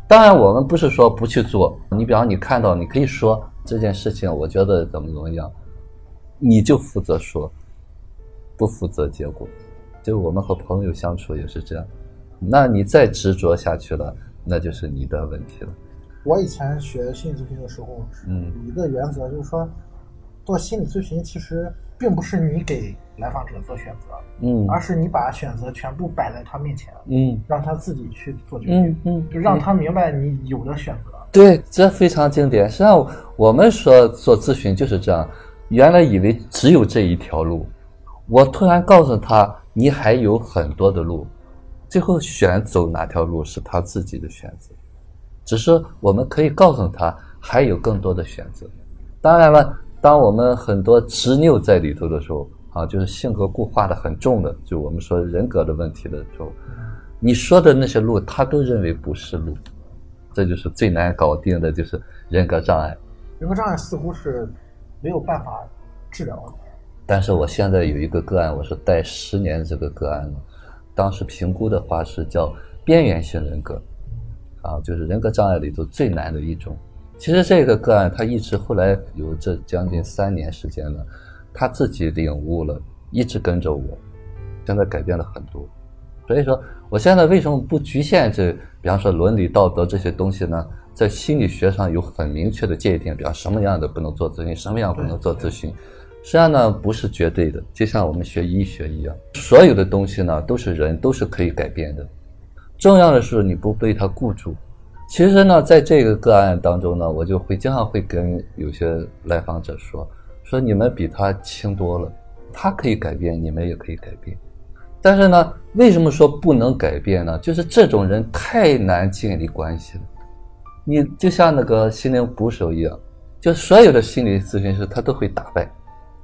当然，我们不是说不去做。你比方你看到，你可以说这件事情，我觉得怎么怎么样，你就负责说，不负责结果。就我们和朋友相处也是这样。那你再执着下去了，那就是你的问题了。我以前学心理咨询的时候，嗯，有一个原则就是说，做心理咨询其实并不是你给来访者做选择，嗯，而是你把选择全部摆在他面前，嗯，让他自己去做决定，嗯，就让他明白你有的选择。对，这非常经典。实际上，我们说做咨询就是这样，原来以为只有这一条路，我突然告诉他，你还有很多的路，最后选走哪条路是他自己的选择。只是我们可以告诉他还有更多的选择。当然了，当我们很多执拗在里头的时候，啊，就是性格固化的很重的，就我们说人格的问题的时候，你说的那些路，他都认为不是路，这就是最难搞定的，就是人格障碍。人格障碍似乎是没有办法治疗的。但是我现在有一个个案，我是带十年这个个案了，当时评估的话是叫边缘性人格。啊，就是人格障碍里头最难的一种。其实这个个案他一直后来有这将近三年时间了，他自己领悟了，一直跟着我，现在改变了很多。所以说，我现在为什么不局限这，比方说伦理道德这些东西呢？在心理学上有很明确的界定，比方什么样的不能做咨询，什么样不能做咨询。实际上呢，不是绝对的，就像我们学医学一样，所有的东西呢都是人都是可以改变的。重要的是你不被他固住。其实呢，在这个个案当中呢，我就会经常会跟有些来访者说：“说你们比他轻多了，他可以改变，你们也可以改变。但是呢，为什么说不能改变呢？就是这种人太难建立关系了。你就像那个心灵捕手一样，就所有的心理咨询师他都会打败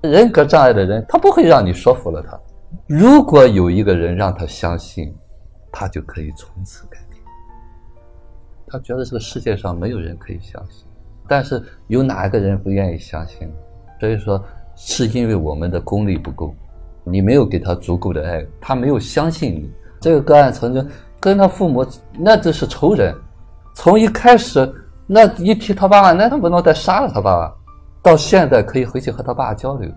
人格障碍的人，他不会让你说服了他。如果有一个人让他相信。”他就可以从此改变。他觉得这个世界上没有人可以相信，但是有哪一个人不愿意相信？所以说，是因为我们的功力不够，你没有给他足够的爱，他没有相信你。这个个案曾经跟他父母那就是仇人，从一开始那一提他爸爸，那他不能再杀了他爸爸，到现在可以回去和他爸交流，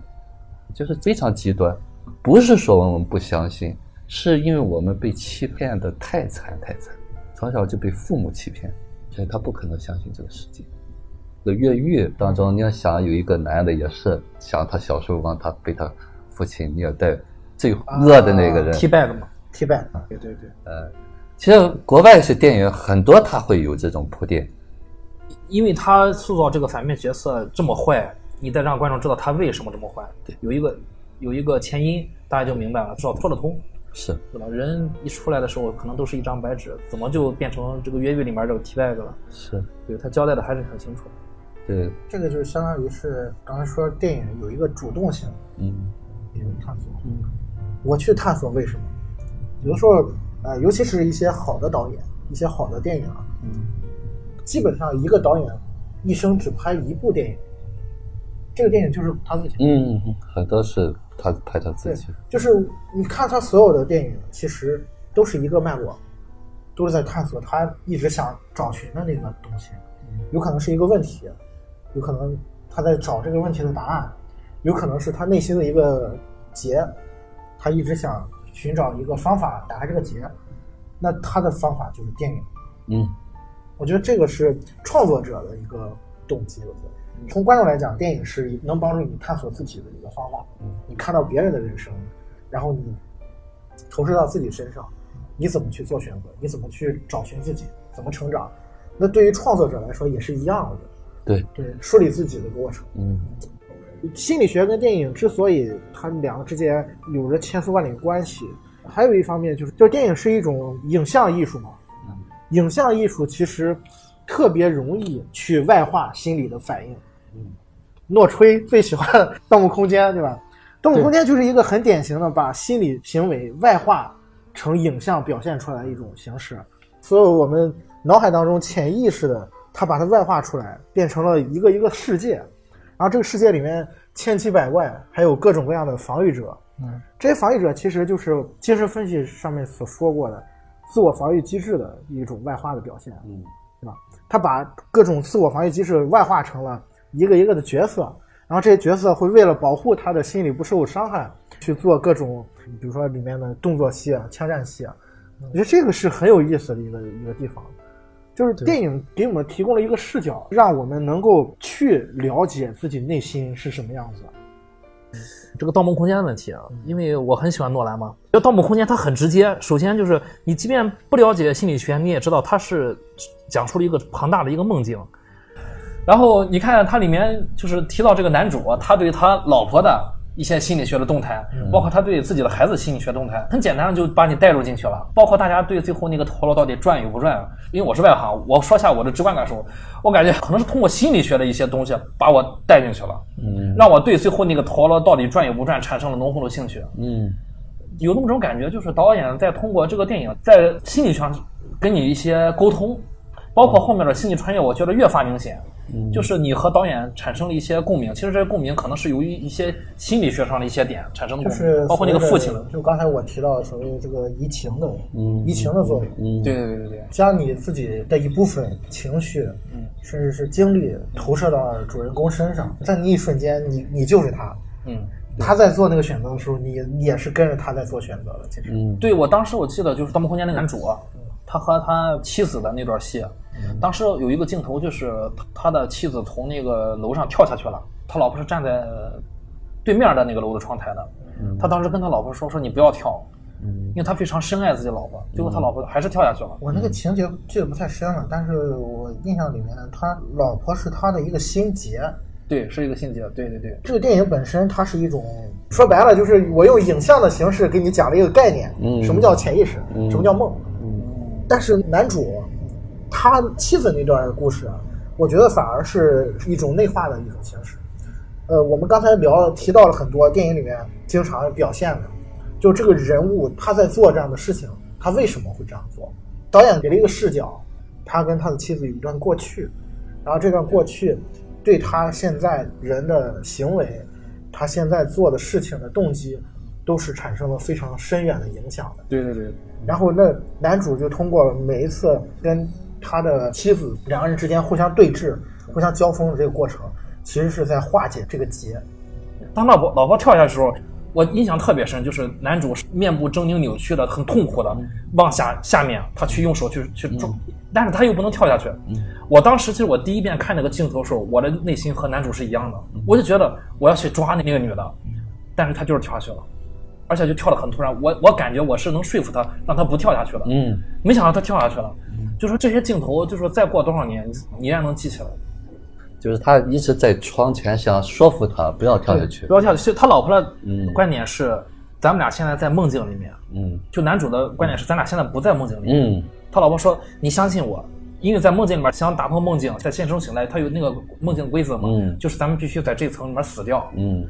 就是非常极端。不是说我们不相信。是因为我们被欺骗的太惨太惨，从小就被父母欺骗，所以他不可能相信这个世界。那越狱当中，你要想有一个男的也是想他小时候让他被他父亲虐待，最恶的那个人。踢败了嘛？踢败。对对对。呃，其实国外是电影很多，他会有这种铺垫，因为他塑造这个反面角色这么坏，你得让观众知道他为什么这么坏。对，有一个有一个前因，大家就明白了，至少说得通。是，对吧？人一出来的时候，可能都是一张白纸，怎么就变成这个越狱里面这个 T bag 了？是，对他交代的还是很清楚。对，这个就是相当于是刚才说电影有一个主动性，嗯，一种探索。嗯，我去探索为什么？有的时候，呃，尤其是一些好的导演，一些好的电影啊，嗯，基本上一个导演一生只拍一部电影，这个电影就是他自己。嗯，很多是。他拍他自己，就是你看他所有的电影，其实都是一个脉络，都是在探索他一直想找寻的那个东西。有可能是一个问题，有可能他在找这个问题的答案，有可能是他内心的一个结，他一直想寻找一个方法打开这个结。那他的方法就是电影。嗯，我觉得这个是创作者的一个动机。我觉得。从观众来讲，电影是能帮助你探索自己的一个方法。你看到别人的人生，然后你投射到自己身上，你怎么去做选择？你怎么去找寻自己？怎么成长？那对于创作者来说也是一样的。对对，梳理自己的过程。嗯，心理学跟电影之所以它们两个之间有着千丝万缕关系，还有一方面就是，就是电影是一种影像艺术嘛。影像艺术其实特别容易去外化心理的反应。嗯诺吹最喜欢《盗墓空间》，对吧？《盗墓空间》就是一个很典型的把心理行为外化成影像表现出来的一种形式。所有我们脑海当中潜意识的，它把它外化出来，变成了一个一个世界。然后这个世界里面千奇百怪，还有各种各样的防御者。嗯，这些防御者其实就是精神分析上面所说过的自我防御机制的一种外化的表现。嗯，对吧？他把各种自我防御机制外化成了。一个一个的角色，然后这些角色会为了保护他的心理不受伤害，去做各种，比如说里面的动作戏啊、枪战戏啊。我觉得这个是很有意思的一个一个地方。就是电影给我们提供了一个视角，让我们能够去了解自己内心是什么样子。这个《盗梦空间》的问题啊，因为我很喜欢诺兰嘛。这《盗梦空间》它很直接，首先就是你即便不了解心理学，你也知道它是讲出了一个庞大的一个梦境。然后你看它里面就是提到这个男主，他对他老婆的一些心理学的动态，包括他对自己的孩子心理学动态，很简单的就把你带入进去了。包括大家对最后那个陀螺到底转与不转，因为我是外行，我说下我的直观感受，我感觉可能是通过心理学的一些东西把我带进去了，嗯，让我对最后那个陀螺到底转与不转产生了浓厚的兴趣，嗯，有那么种感觉，就是导演在通过这个电影在心理上跟你一些沟通，包括后面的心理穿越，我觉得越发明显。就是你和导演产生了一些共鸣，其实这些共鸣可能是由于一些心理学上的一些点产生的共鸣，包括那个父亲，就刚才我提到所谓这个移情的，移情的作用，对对对对对，将你自己的一部分情绪，嗯，甚至是经历投射到主人公身上，在你一瞬间，你你就是他，嗯，他在做那个选择的时候，你你也是跟着他在做选择的，其实，嗯，对我当时我记得就是《盗梦空间》那个男主，他和他妻子的那段戏。当时有一个镜头，就是他的妻子从那个楼上跳下去了，他老婆是站在对面的那个楼的窗台的。他当时跟他老婆说：“说你不要跳，因为他非常深爱自己老婆。”结果他老婆还是跳下去了。我那个情节记得不太深了，但是我印象里面，他老婆是他的一个心结。对，是一个心结。对对对。这个电影本身，它是一种说白了，就是我用影像的形式给你讲了一个概念：什么叫潜意识，什么叫梦。但是男主。他妻子那段故事，我觉得反而是一种内化的一种形式。呃，我们刚才聊提到了很多电影里面经常表现的，就这个人物他在做这样的事情，他为什么会这样做？导演给了一个视角，他跟他的妻子有一段过去，然后这段过去对他现在人的行为，他现在做的事情的动机，都是产生了非常深远的影响的。对对对。然后那男主就通过每一次跟他的妻子两个人之间互相对峙、互相交锋的这个过程，其实是在化解这个结。当老婆老婆跳下去的时候，我印象特别深，就是男主面部狰狞扭曲的、很痛苦的往下下面，他去用手去去抓，但是他又不能跳下去。我当时其实我第一遍看那个镜头的时候，我的内心和男主是一样的，我就觉得我要去抓那个女的，但是他就是跳下去了，而且就跳得很突然。我我感觉我是能说服他让他不跳下去的，嗯，没想到他跳下去了。就说这些镜头，就说再过多少年，你依然能记起来。就是他一直在窗前想说服他不要跳下去，不要跳下去。他老婆的观点是，咱们俩现在在梦境里面。嗯。就男主的观点是，咱俩现在不在梦境里。嗯。他老婆说：“你相信我，因为在梦境里面想打破梦境，在现实中醒来，他有那个梦境规则嘛？嗯。就是咱们必须在这层里面死掉。嗯。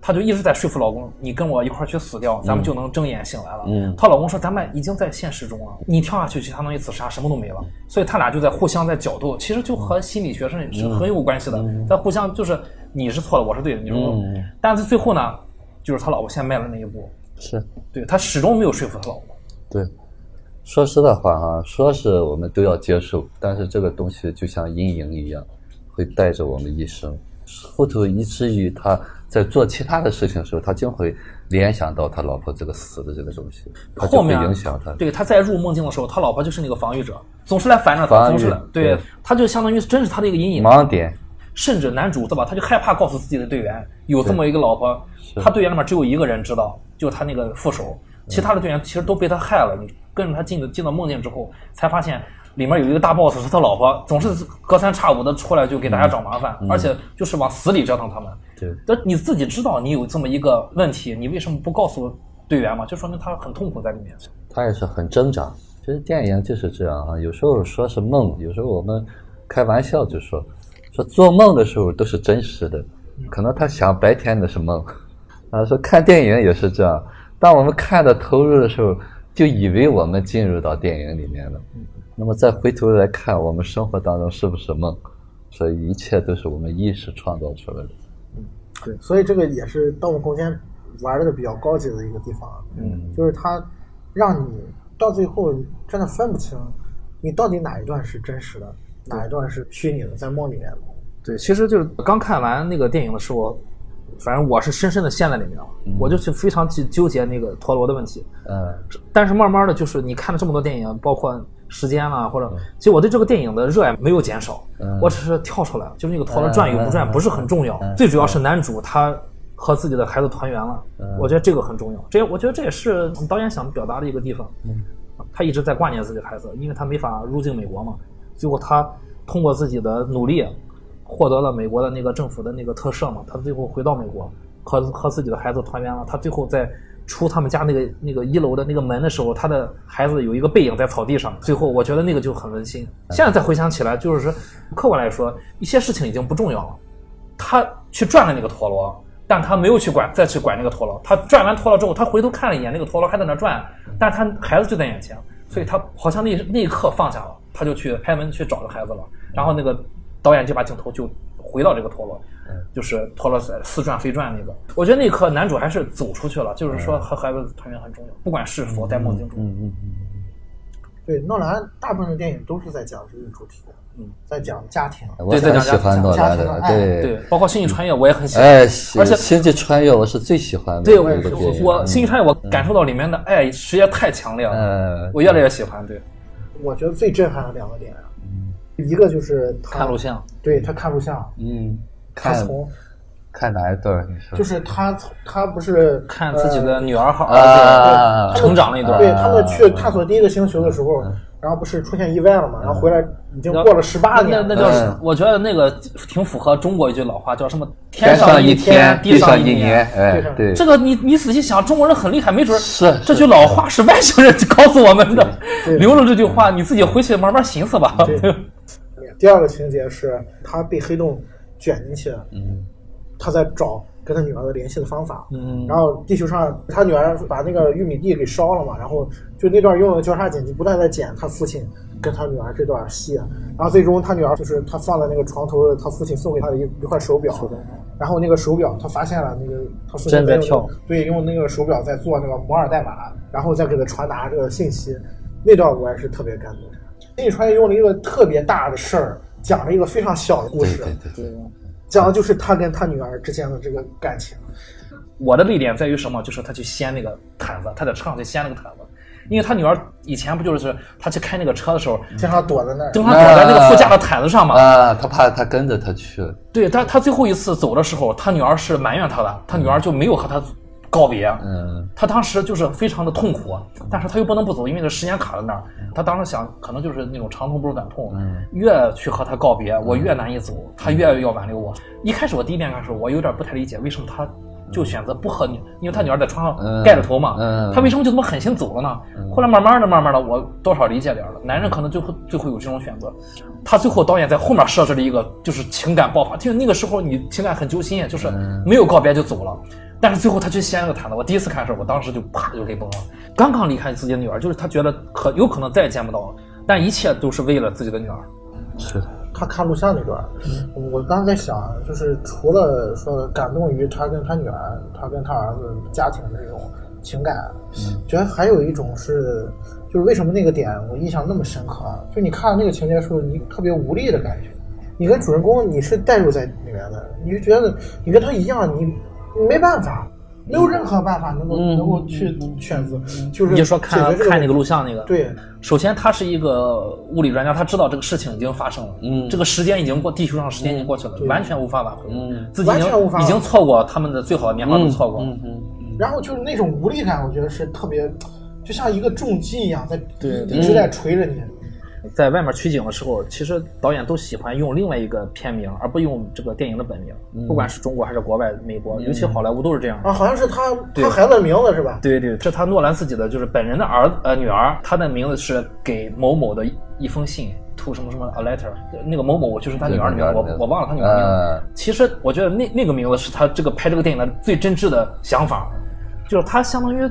她就一直在说服老公，你跟我一块儿去死掉，咱们就能睁眼醒来了。嗯，她老公说，咱们已经在现实中了，你跳下去就相当于自杀，什么都没了。所以他俩就在互相在角斗，其实就和心理学是是很有关系的，在互相就是你是错的，我是对的，你说。但是最后呢，就是他老婆先迈了那一步，是对他始终没有说服他老婆。对，说实的话啊，说是我们都要接受，但是这个东西就像阴影一样，会带着我们一生。后头以至于他在做其他的事情的时候，他就会联想到他老婆这个死的这个东西，他就会影响他。对，他在入梦境的时候，他老婆就是那个防御者，总是来烦着他，总是来。对，他就相当于真是他的一个阴影。盲点。甚至男主对吧？他就害怕告诉自己的队员有这么一个老婆，他队员里面只有一个人知道，就是他那个副手，其他的队员其实都被他害了。你跟着他进进到梦境之后，才发现。里面有一个大 boss 是他老婆，总是隔三差五的出来就给大家找麻烦，而且就是往死里折腾他们。对，但你自己知道你有这么一个问题，你为什么不告诉队员嘛？就说明他很痛苦在里面。他也是很挣扎。其实电影就是这样啊，有时候说是梦，有时候我们开玩笑就说，说做梦的时候都是真实的，可能他想白天的是梦，啊，说看电影也是这样，当我们看的投入的时候，就以为我们进入到电影里面了。那么再回头来看，我们生活当中是不是梦？所以一切都是我们意识创造出来的。嗯，对，所以这个也是《盗梦空间》玩的比较高级的一个地方。嗯，就是它让你到最后真的分不清，你到底哪一段是真实的，哪一段是虚拟的，在梦里面的。对，其实就是刚看完那个电影的时候，反正我是深深的陷在里面了，我就是非常去纠结那个陀螺的问题。嗯，但是慢慢的就是你看了这么多电影，包括。时间啦，或者其实我对这个电影的热爱没有减少，我只是跳出来，就是那个陀螺转与不转不是很重要，最主要是男主他和自己的孩子团圆了，我觉得这个很重要。这我觉得这也是导演想表达的一个地方。他一直在挂念自己的孩子，因为他没法入境美国嘛。最后他通过自己的努力，获得了美国的那个政府的那个特赦嘛。他最后回到美国，和和自己的孩子团圆了。他最后在。出他们家那个那个一楼的那个门的时候，他的孩子有一个背影在草地上。最后，我觉得那个就很温馨。现在再回想起来，就是说，客观来说，一些事情已经不重要了。他去转了那个陀螺，但他没有去管，再去管那个陀螺。他转完陀螺之后，他回头看了一眼那个陀螺还在那转，但他孩子就在眼前，所以他好像那那一刻放下了，他就去开门去找着孩子了。然后那个导演就把镜头就回到这个陀螺。就是陀螺似转非转那个，我觉得那一刻男主还是走出去了，就是说和孩子团圆很重要，不管是否在梦境中。嗯嗯嗯。对，诺兰大部分的电影都是在讲这个主题的，嗯，在讲家庭。我很喜欢诺兰的，对对，包括《星际穿越》我也很喜欢。哎，而且《星际穿越》我是最喜欢的。对，我我《星际穿越》我感受到里面的爱实在太强烈了，我越来越喜欢。对，我觉得最震撼的两个点啊，一个就是看录像，对他看录像，嗯。他从看哪一段？你说就是他从他不是看自己的女儿和儿子成长了一段。对他们去探索第一个星球的时候，然后不是出现意外了嘛？然后回来已经过了十八年。那那叫我觉得那个挺符合中国一句老话，叫什么？天上一天，地上一年。哎，对。这个你你仔细想，中国人很厉害，没准是这句老话是外星人告诉我们的。留了这句话，你自己回去慢慢寻思吧。第二个情节是他被黑洞。卷进去，嗯，他在找跟他女儿的联系的方法，嗯，然后地球上他女儿把那个玉米地给烧了嘛，然后就那段用了交叉剪辑，不断在剪他父亲跟他女儿这段戏，然后最终他女儿就是他放在那个床头的，他父亲送给他的一一块手表，然后那个手表他发现了那个他父亲在跳，对，用那个手表在做那个摩尔代码，然后再给他传达这个信息，那段我也是特别感动。那川用了一个特别大的事儿。讲了一个非常小的故事，对对对，讲的就是他跟他女儿之间的这个感情。我的泪点在于什么？就是他去掀那个毯子，他在车上去掀那个毯子，因为他女儿以前不就是他去开那个车的时候，经常躲在那儿，经常躲在那个副驾的毯子上嘛。啊，他怕他跟着他去。对他，他最后一次走的时候，他女儿是埋怨他的，他女儿就没有和他。告别，嗯，他当时就是非常的痛苦，但是他又不能不走，因为这时间卡在那儿。他当时想，可能就是那种长痛不如短痛，越去和他告别，我越难以走，他越要挽留我。一开始我第一遍看的时候，我有点不太理解，为什么他就选择不和你，因为他女儿在床上盖着头嘛，他为什么就这么狠心走了呢？后来慢慢的、慢慢的，我多少理解点了。男人可能最后最后有这种选择，他最后导演在后面设置了一个，就是情感爆发，就那个时候你情感很揪心，就是没有告别就走了。但是最后他去掀那个毯子，我第一次看的时候，我当时就啪就泪崩了。刚刚离开自己的女儿，就是他觉得可有可能再也见不到了，但一切都是为了自己的女儿。是的，他看录像那段，我刚在想，就是除了说感动于他跟他女儿，他跟他儿子家庭的这种情感，觉得还有一种是，就是为什么那个点我印象那么深刻？就你看那个情节时候，你特别无力的感觉。你跟主人公你是代入在里面的，你就觉得你跟他一样，你。没办法，没有任何办法能够能够去选择，就是你说看看那个录像那个，对，首先他是一个物理专家，他知道这个事情已经发生了，嗯，这个时间已经过，地球上时间已经过去了，完全无法挽回，嗯，自己已经已经错过他们的最好的年华都错过，嗯嗯，然后就是那种无力感，我觉得是特别，就像一个重击一样，在一直在锤着你。在外面取景的时候，其实导演都喜欢用另外一个片名，而不用这个电影的本名。不管是中国还是国外，美国，尤其好莱坞都是这样。啊，好像是他他孩子的名字是吧？对对，是他诺兰自己的，就是本人的儿子呃女儿，他的名字是给某某的一封信，to 什么什么 a letter。那个某某就是他女儿的名字，我我忘了他女儿名字。其实我觉得那那个名字是他这个拍这个电影的最真挚的想法，就是他相当于。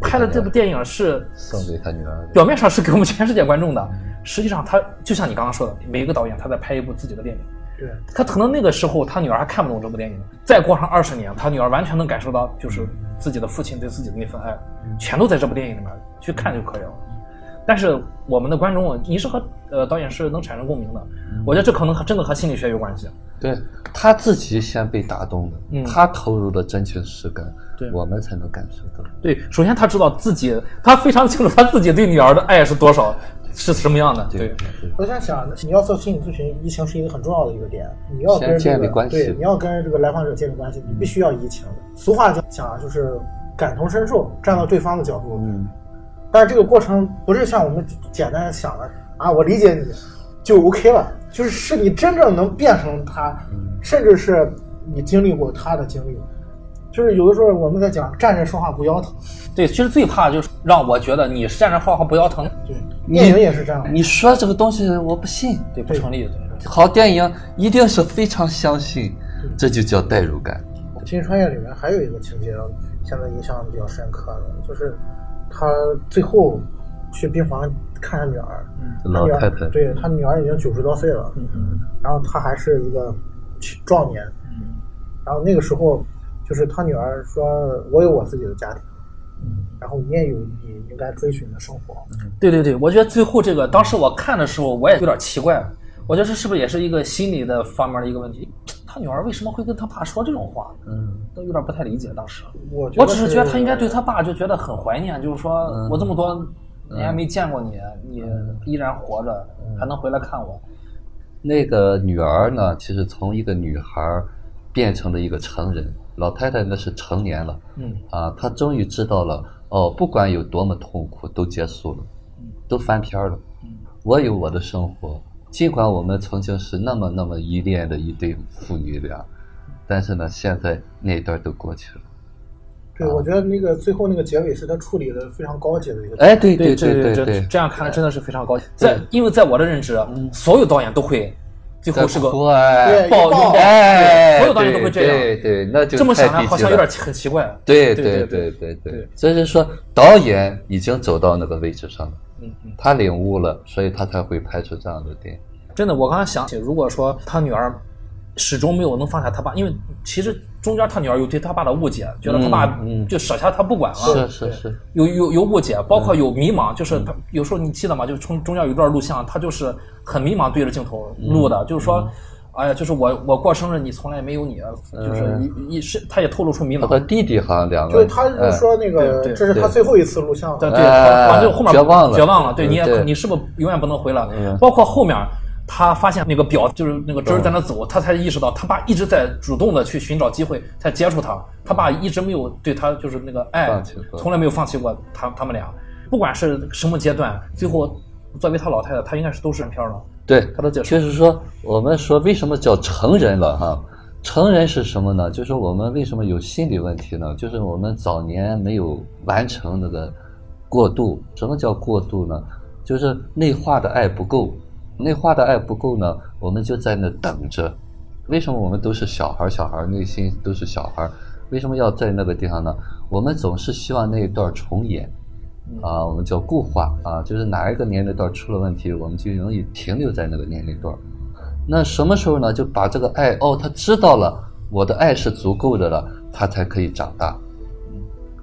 拍的这部电影是送给他女儿，表面上是给我们全世界观众的，实际上他就像你刚刚说的，每一个导演他在拍一部自己的电影，对，他可能那个时候他女儿还看不懂这部电影，再过上二十年，他女儿完全能感受到，就是自己的父亲对自己的那份爱，全都在这部电影里面去看就可以了。但是我们的观众，你是和呃导演是能产生共鸣的，我觉得这可能真的和心理学有关系。对他自己先被打动的，他投入的真情实感，对，我们才能感受到。对，首先他知道自己，他非常清楚他自己对女儿的爱是多少，是什么样的。对，我在想，你要做心理咨询，移情是一个很重要的一个点。你要跟这个对，你要跟这个来访者建立关系，你必须要移情。俗话讲，就是感同身受，站到对方的角度。嗯。但是这个过程不是像我们简单想的啊，我理解你就 OK 了，就是是你真正能变成他，甚至是你经历过他的经历。就是有的时候我们在讲站着说话不腰疼，对，其实最怕就是让我觉得你站着说话不腰疼。对，电影也是这样。你说这个东西我不信，对，不成立。好电影一定是非常相信，这就叫代入感。《新穿越》里面还有一个情节，现在印象比较深刻的，就是他最后去病房看他女儿，老太太，对他女儿已经九十多岁了，然后他还是一个壮年，然后那个时候。就是他女儿说：“我有我自己的家庭，嗯，然后你也有你应该追寻的生活。”对对对，我觉得最后这个，当时我看的时候，我也有点奇怪，我觉得这是不是也是一个心理的方面的一个问题？他女儿为什么会跟他爸说这种话？嗯，都有点不太理解。当时我我只是觉得他应该对他爸就觉得很怀念，就是说我这么多年没见过你，你依然活着，还能回来看我。那个女儿呢，其实从一个女孩变成了一个成人。老太太那是成年了，嗯啊，她终于知道了，哦，不管有多么痛苦，都结束了，都翻篇了。我有我的生活，尽管我们曾经是那么那么依恋的一对父女俩，但是呢，现在那段都过去了。对，我觉得那个最后那个结尾是他处理的非常高级的一个。哎，对对对对对，这样看来真的是非常高级。在因为在我的认知，所有导演都会。最后是个抱拥，哎，所有导演都会这样，对对，那就这么想来，好像有点很奇怪。对对对对对，所以说导演已经走到那个位置上了，嗯嗯，他领悟了，所以他才会拍出这样的电影。真的，我刚刚想起，如果说他女儿。始终没有能放下他爸，因为其实中间他女儿有对他爸的误解，觉得他爸就舍下他不管了，是是是，有有有误解，包括有迷茫，就是他有时候你记得吗？就从中间有一段录像，他就是很迷茫对着镜头录的，就是说，哎呀，就是我我过生日你从来没有你，就是一一是他也透露出迷茫。和弟弟好像两个，对，他就说那个这是他最后一次录像，对对，完就后面绝望了，绝望了，对，你也你是不是永远不能回来？包括后面。他发现那个表就是那个针在那走，他才意识到他爸一直在主动的去寻找机会，在接触他。他爸一直没有对他就是那个爱，从来没有放弃过他他们俩。不管是什么阶段，最后作为他老太太，他应该是都是片了。对，他都接受。就是说，我们说为什么叫成人了哈？成人是什么呢？就是我们为什么有心理问题呢？就是我们早年没有完成那个过渡。什么叫过渡呢？就是内化的爱不够。内化的爱不够呢，我们就在那等着。为什么我们都是小孩？小孩内心都是小孩，为什么要在那个地方呢？我们总是希望那一段重演，啊，我们叫固化啊，就是哪一个年龄段出了问题，我们就容易停留在那个年龄段。那什么时候呢？就把这个爱哦，他知道了我的爱是足够的了，他才可以长大。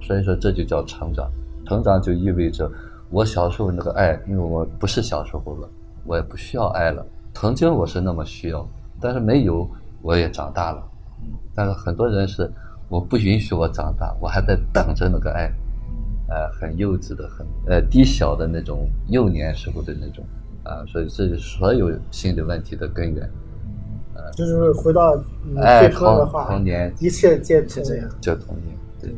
所以说这就叫成长，成长就意味着我小时候那个爱，因为我不是小时候了。我也不需要爱了。曾经我是那么需要，但是没有，我也长大了。但是很多人是，我不允许我长大，我还在等着那个爱，呃，很幼稚的，很呃低小的那种幼年时候的那种，啊，所以这是所有心理问题的根源。呃就是回到最初的话，童年，一切皆童年，叫童年。对，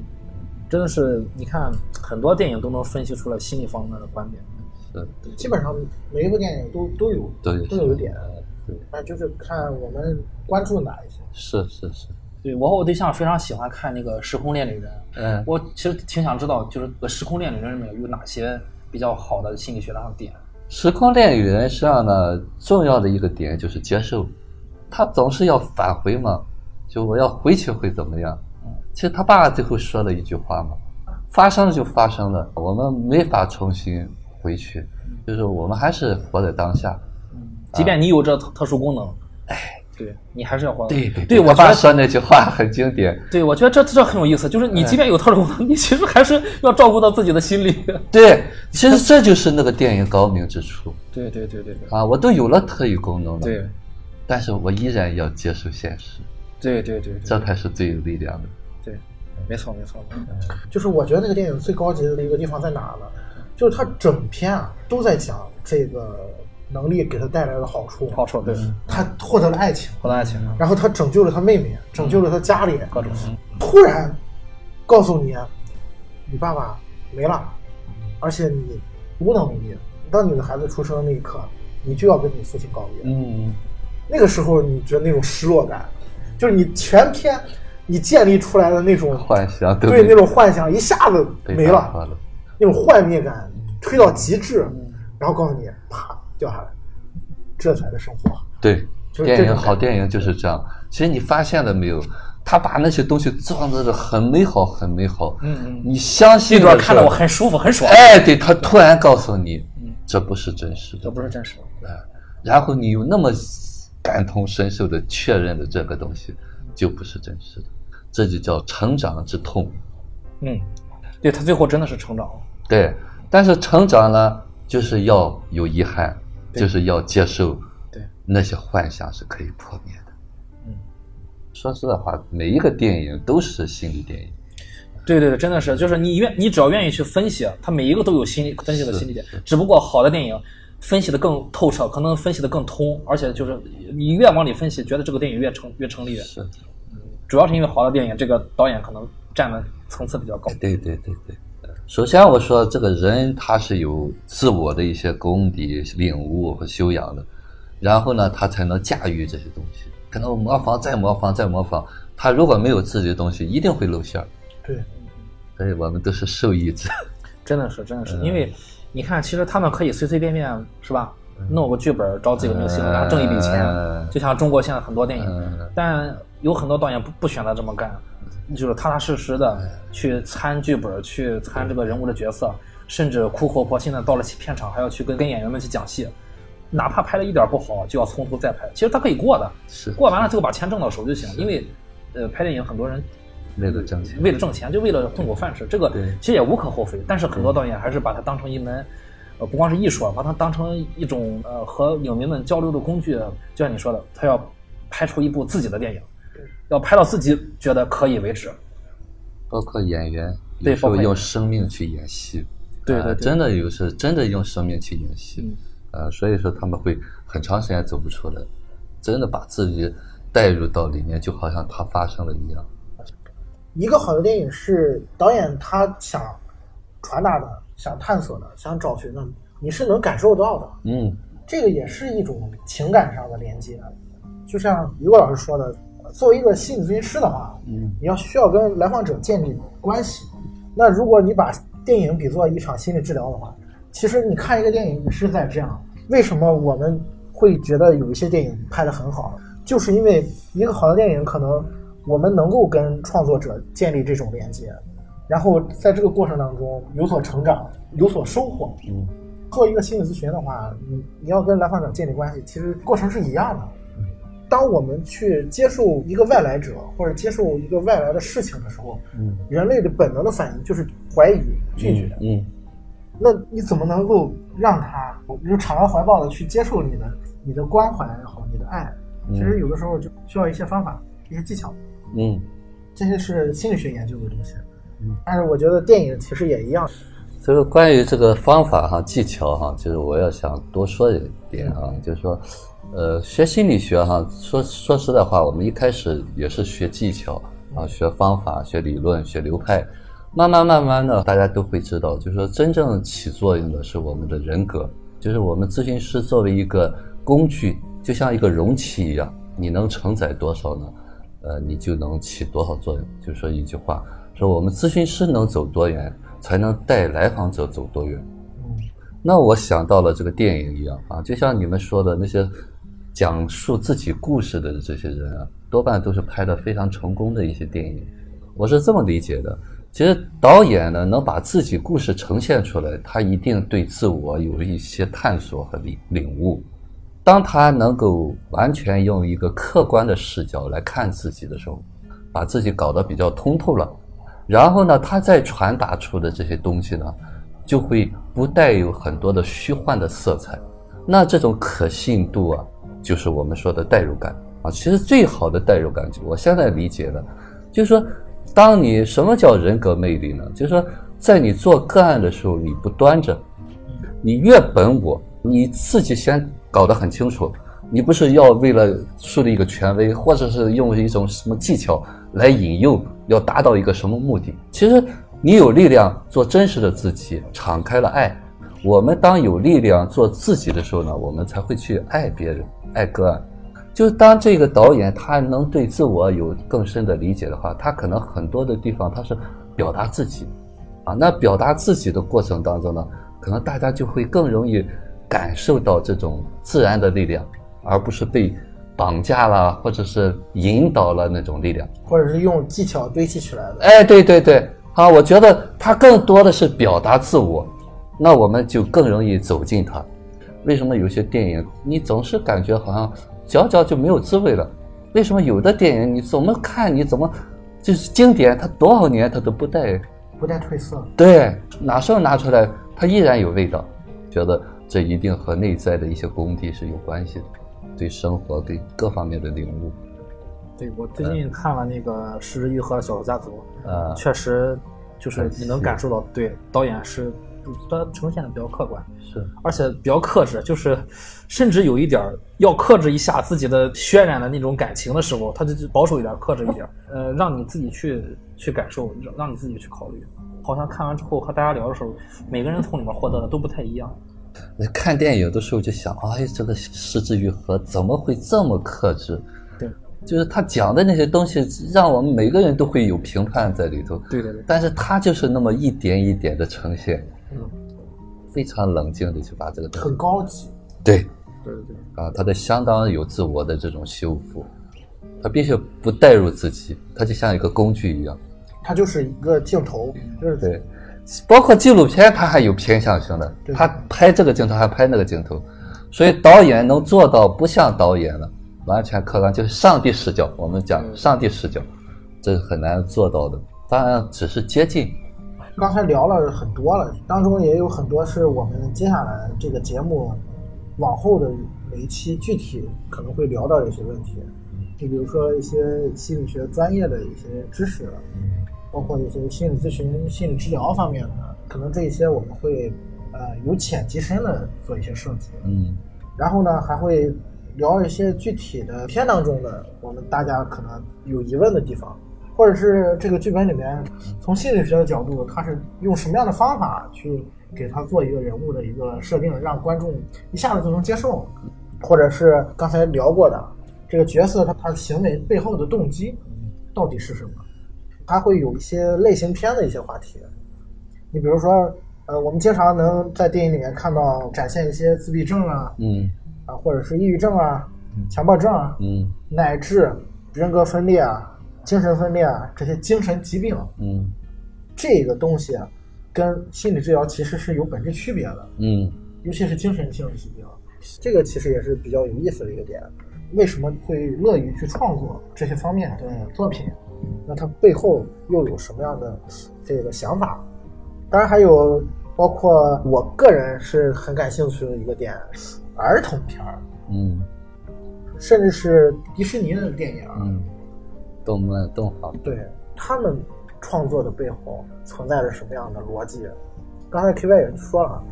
真的是，你看很多电影都能分析出来心理方面的观点。对，基本上每一部电影都都有都有都有点，对，那就是看我们关注哪一些。是是是，对我和我对象非常喜欢看那个《时空恋旅人》。嗯，我其实挺想知道，就是《时空恋旅人》里面有哪些比较好的心理学上的点。《时空恋旅人》实际上呢，重要的一个点就是接受，他总是要返回嘛，就我要回去会怎么样？其实他爸最后说了一句话嘛，发生了就发生了，我们没法重新。回去，就是我们还是活在当下，即便你有这特殊功能，哎，对你还是要活。对对对，我爸说那句话很经典。对，我觉得这这很有意思，就是你即便有特殊功能，你其实还是要照顾到自己的心理。对，其实这就是那个电影高明之处。对对对对对。啊，我都有了特异功能了，对，但是我依然要接受现实。对对对，这才是最有力量的。对，没错没错。就是我觉得那个电影最高级的一个地方在哪呢？就是他整篇啊都在讲这个能力给他带来的好处。好处对，他获得了爱情，获得爱情，然后他拯救了他妹妹，拯救了他家里，各种。突然告诉你，你爸爸没了，而且你无能为力。当你的孩子出生的那一刻，你就要跟你父亲告别。嗯，那个时候你觉得那种失落感，就是你全篇你建立出来的那种幻想，对那种幻想一下子没了，那种幻灭感推到极致，然后告诉你，啪掉下来，这才是生活。对，电影好电影就是这样。其实你发现了没有？他把那些东西装载的很美好，很美好。嗯嗯，你相信这段看着我很舒服，很爽。哎，对他突然告诉你，这不是真实的，这不是真实的。哎，然后你又那么感同身受的确认了这个东西就不是真实的，这就叫成长之痛。嗯，对他最后真的是成长了。对，但是成长呢，就是要有遗憾，就是要接受。对，那些幻想是可以破灭的。嗯。说实在话，每一个电影都是心理电影。对对对，真的是，就是你愿你只要愿意去分析，它每一个都有心理分析的心理点。只不过好的电影分析的更透彻，可能分析的更通，而且就是你越往里分析，觉得这个电影越成越成立。是，主要是因为好的电影，这个导演可能占的层次比较高。对对对对。首先我说，这个人他是有自我的一些功底、领悟和修养的，然后呢，他才能驾驭这些东西。可能模仿，再模仿，再模仿。他如果没有自己的东西，一定会露馅儿。对，所以我们都是受益者。真的是，真的是，因为你看，其实他们可以随随便便，是吧？弄个剧本，找几个明星，然后挣一笔钱。就像中国现在很多电影，但有很多导演不不选择这么干，就是踏踏实实的去参剧本，去参这个人物的角色，甚至苦口婆心的到了片场还要去跟跟演员们去讲戏。哪怕拍的一点不好，就要从头再拍。其实他可以过的，是过完了最后把钱挣到手就行。因为，呃，拍电影很多人为了挣钱，为了挣钱就为了混口饭吃，这个其实也无可厚非。但是很多导演还是把它当成一门，呃，不光是艺术，把它当成一种呃和影迷们交流的工具。就像你说的，他要拍出一部自己的电影，要拍到自己觉得可以为止。包括演员，有时候用生命去演戏，对对，真的有时真的用生命去演戏。呃，所以说他们会很长时间走不出来，真的把自己带入到里面，就好像它发生了一样。一个好的电影是导演他想传达的、想探索的、想找寻的，你是能感受到的。嗯，这个也是一种情感上的连接。就像于果老师说的，作为一个心理咨询师的话，嗯，你要需要跟来访者建立关系。那如果你把电影比作一场心理治疗的话，其实你看一个电影也是在这样。为什么我们会觉得有一些电影拍得很好？就是因为一个好的电影，可能我们能够跟创作者建立这种连接，然后在这个过程当中有所成长，有所收获。嗯，做一个心理咨询的话，你你要跟来访者建立关系，其实过程是一样的。当我们去接受一个外来者或者接受一个外来的事情的时候，嗯，人类的本能的反应就是怀疑、拒绝。嗯。那你怎么能够让他就敞开怀抱的去接受你的你的关怀也好，你的爱？其实有的时候就需要一些方法、一些技巧。嗯，这些是心理学研究的东西。嗯，但是我觉得电影其实也一样。这个关于这个方法哈、技巧哈，就是我要想多说一点啊，就是说，呃，学心理学哈，说说实在话，我们一开始也是学技巧啊，学方法、学理论、学流派。慢慢慢慢的，大家都会知道，就是说，真正起作用的是我们的人格，就是我们咨询师作为一个工具，就像一个容器一样，你能承载多少呢？呃，你就能起多少作用。就说一句话，说我们咨询师能走多远，才能带来访者走多远。嗯，那我想到了这个电影一样啊，就像你们说的那些讲述自己故事的这些人啊，多半都是拍的非常成功的一些电影。我是这么理解的。其实导演呢，能把自己故事呈现出来，他一定对自我有一些探索和领领悟。当他能够完全用一个客观的视角来看自己的时候，把自己搞得比较通透了，然后呢，他再传达出的这些东西呢，就会不带有很多的虚幻的色彩。那这种可信度啊，就是我们说的代入感啊。其实最好的代入感，我现在理解的，就是说。当你什么叫人格魅力呢？就是说，在你做个案的时候，你不端着，你越本我，你自己先搞得很清楚，你不是要为了树立一个权威，或者是用一种什么技巧来引诱，要达到一个什么目的？其实你有力量做真实的自己，敞开了爱。我们当有力量做自己的时候呢，我们才会去爱别人，爱个案。就是当这个导演他能对自我有更深的理解的话，他可能很多的地方他是表达自己，啊，那表达自己的过程当中呢，可能大家就会更容易感受到这种自然的力量，而不是被绑架了或者是引导了那种力量，或者是用技巧堆砌起来的。哎，对对对，啊，我觉得他更多的是表达自我，那我们就更容易走进他。为什么有些电影你总是感觉好像？嚼嚼就没有滋味了，为什么有的电影你怎么看你怎么就是经典，它多少年它都不带不带褪色？对，哪时候拿出来它依然有味道。觉得这一定和内在的一些功底是有关系的，对生活对各方面的领悟。对我最近看了那个《失之愈合》《小说家族》，呃，确实就是你能感受到，对导演是。他呈现的比较客观，是，而且比较克制，就是甚至有一点要克制一下自己的渲染的那种感情的时候，他就保守一点，克制一点，呃，让你自己去去感受，让让你自己去考虑。好像看完之后和大家聊的时候，每个人从里面获得的都不太一样。看电影的时候就想，哎，这个失之愈合怎么会这么克制？对，就是他讲的那些东西，让我们每个人都会有评判在里头。对对对。但是他就是那么一点一点的呈现。嗯，非常冷静的去把这个东西。很高级，对，对对。对，啊，他的相当有自我的这种修复，他必须不带入自己，他就像一个工具一样，他就是一个镜头，就是对，包括纪录片他还有偏向性的，他拍这个镜头还拍那个镜头，所以导演能做到不像导演了，完全客观，就是上帝视角，我们讲上帝视角，这是很难做到的，当然只是接近。刚才聊了很多了，当中也有很多是我们接下来这个节目往后的每一期具体可能会聊到的一些问题。就比如说一些心理学专业的一些知识，包括一些心理咨询、心理治疗方面的，可能这一些我们会呃由浅及深的做一些设计。嗯，然后呢还会聊一些具体的片当中的我们大家可能有疑问的地方。或者是这个剧本里面，从心理学的角度，他是用什么样的方法去给他做一个人物的一个设定，让观众一下子就能接受？或者是刚才聊过的这个角色，他他行为背后的动机到底是什么？他会有一些类型片的一些话题。你比如说，呃，我们经常能在电影里面看到展现一些自闭症啊，嗯，啊，或者是抑郁症啊，强迫症啊，嗯，乃至人格分裂啊。精神分裂啊，这些精神疾病，嗯，这个东西啊，跟心理治疗其实是有本质区别的，嗯，尤其是精神性疾病，这个其实也是比较有意思的一个点。为什么会乐于去创作这些方面的作品？那它背后又有什么样的这个想法？当然还有包括我个人是很感兴趣的一个点，儿童片儿，嗯，甚至是迪士尼的电影，嗯。动漫动画，对他们创作的背后存在着什么样的逻辑？刚才 K Y 也说了，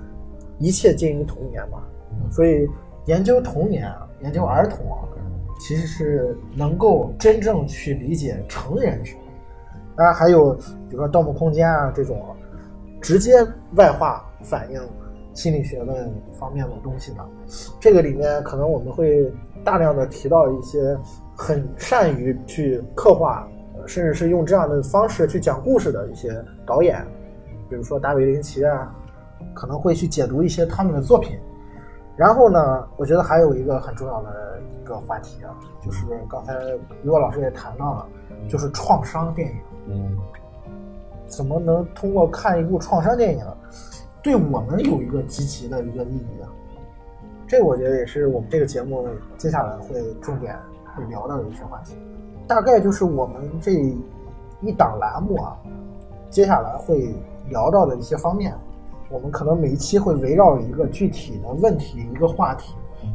一切皆于童年嘛，所以研究童年啊、研究儿童啊，其实是能够真正去理解成人什么。当然还有，比如说《盗梦空间》啊这种直接外化反映心理学的方面的东西的，这个里面可能我们会大量的提到一些。很善于去刻画，甚至是用这样的方式去讲故事的一些导演，比如说达维林奇啊，可能会去解读一些他们的作品。然后呢，我觉得还有一个很重要的一个话题啊，就是刚才于果老师也谈到了，就是创伤电影。嗯，怎么能通过看一部创伤电影，对我们有一个积极的一个意义啊？这我觉得也是我们这个节目接下来会重点。会聊到的一些话题，大概就是我们这一档栏目啊，接下来会聊到的一些方面。我们可能每一期会围绕一个具体的问题、一个话题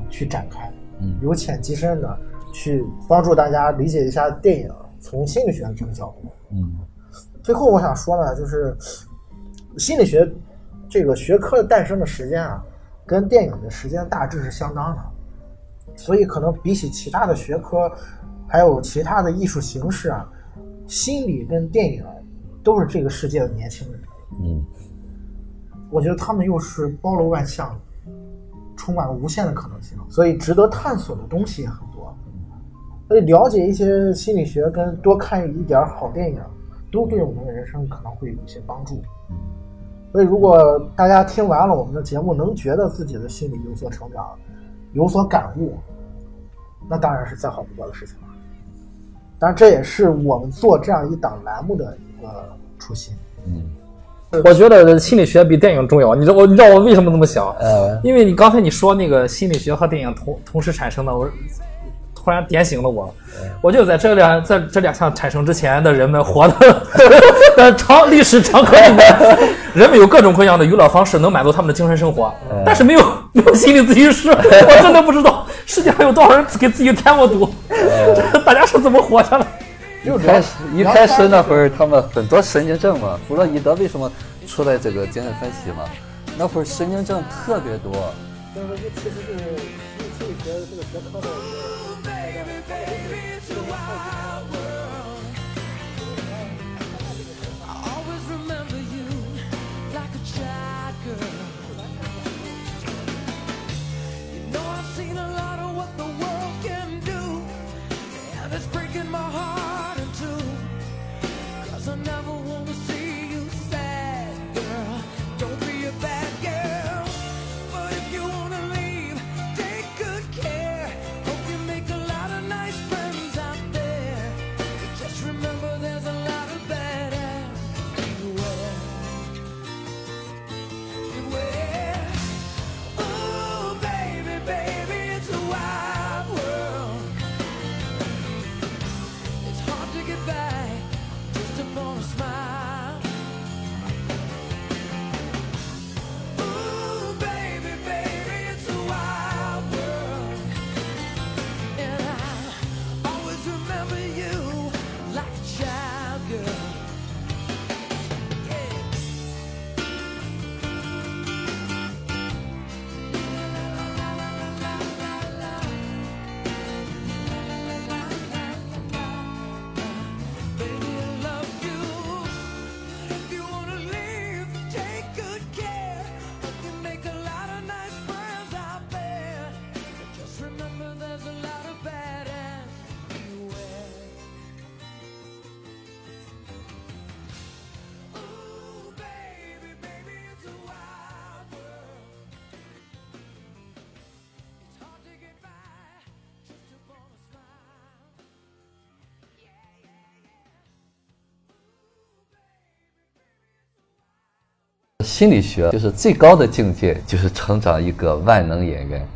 去展开，由浅及深的去帮助大家理解一下电影，从心理学的这个角度。嗯。最后我想说呢，就是心理学这个学科的诞生的时间啊，跟电影的时间大致是相当的，所以可能比起其他的学科，还有其他的艺术形式啊，心理跟电影都是这个世界的年轻人。嗯，我觉得他们又是包罗万象，充满了无限的可能性，所以值得探索的东西也很多。所以了解一些心理学跟多看一点好电影，都对我们的人生可能会有一些帮助。所以，如果大家听完了我们的节目，能觉得自己的心理有所成长、有所感悟，那当然是再好不过的事情了。当然，这也是我们做这样一档栏目的一个初心。嗯，我觉得心理学比电影重要。你知道我，你知道我为什么这么想？呃，因为你刚才你说那个心理学和电影同同时产生的，我。突然点醒了我，我就在这两在这两项产生之前的人们活 的长历史长河里面，人们有各种各样的娱乐方式能满足他们的精神生活，但是没有没有心理咨询师，我真的不知道世界上有多少人给自己添过堵，大家是怎么活下来？就开始一开始那会儿他们很多神经症嘛，弗洛伊德为什么出来这个精神分析嘛？那会儿神经症特别多。就是说，这其实是心理学这个学科的。baby, baby, it's a wild world. 心理学就是最高的境界，就是成长一个万能演员。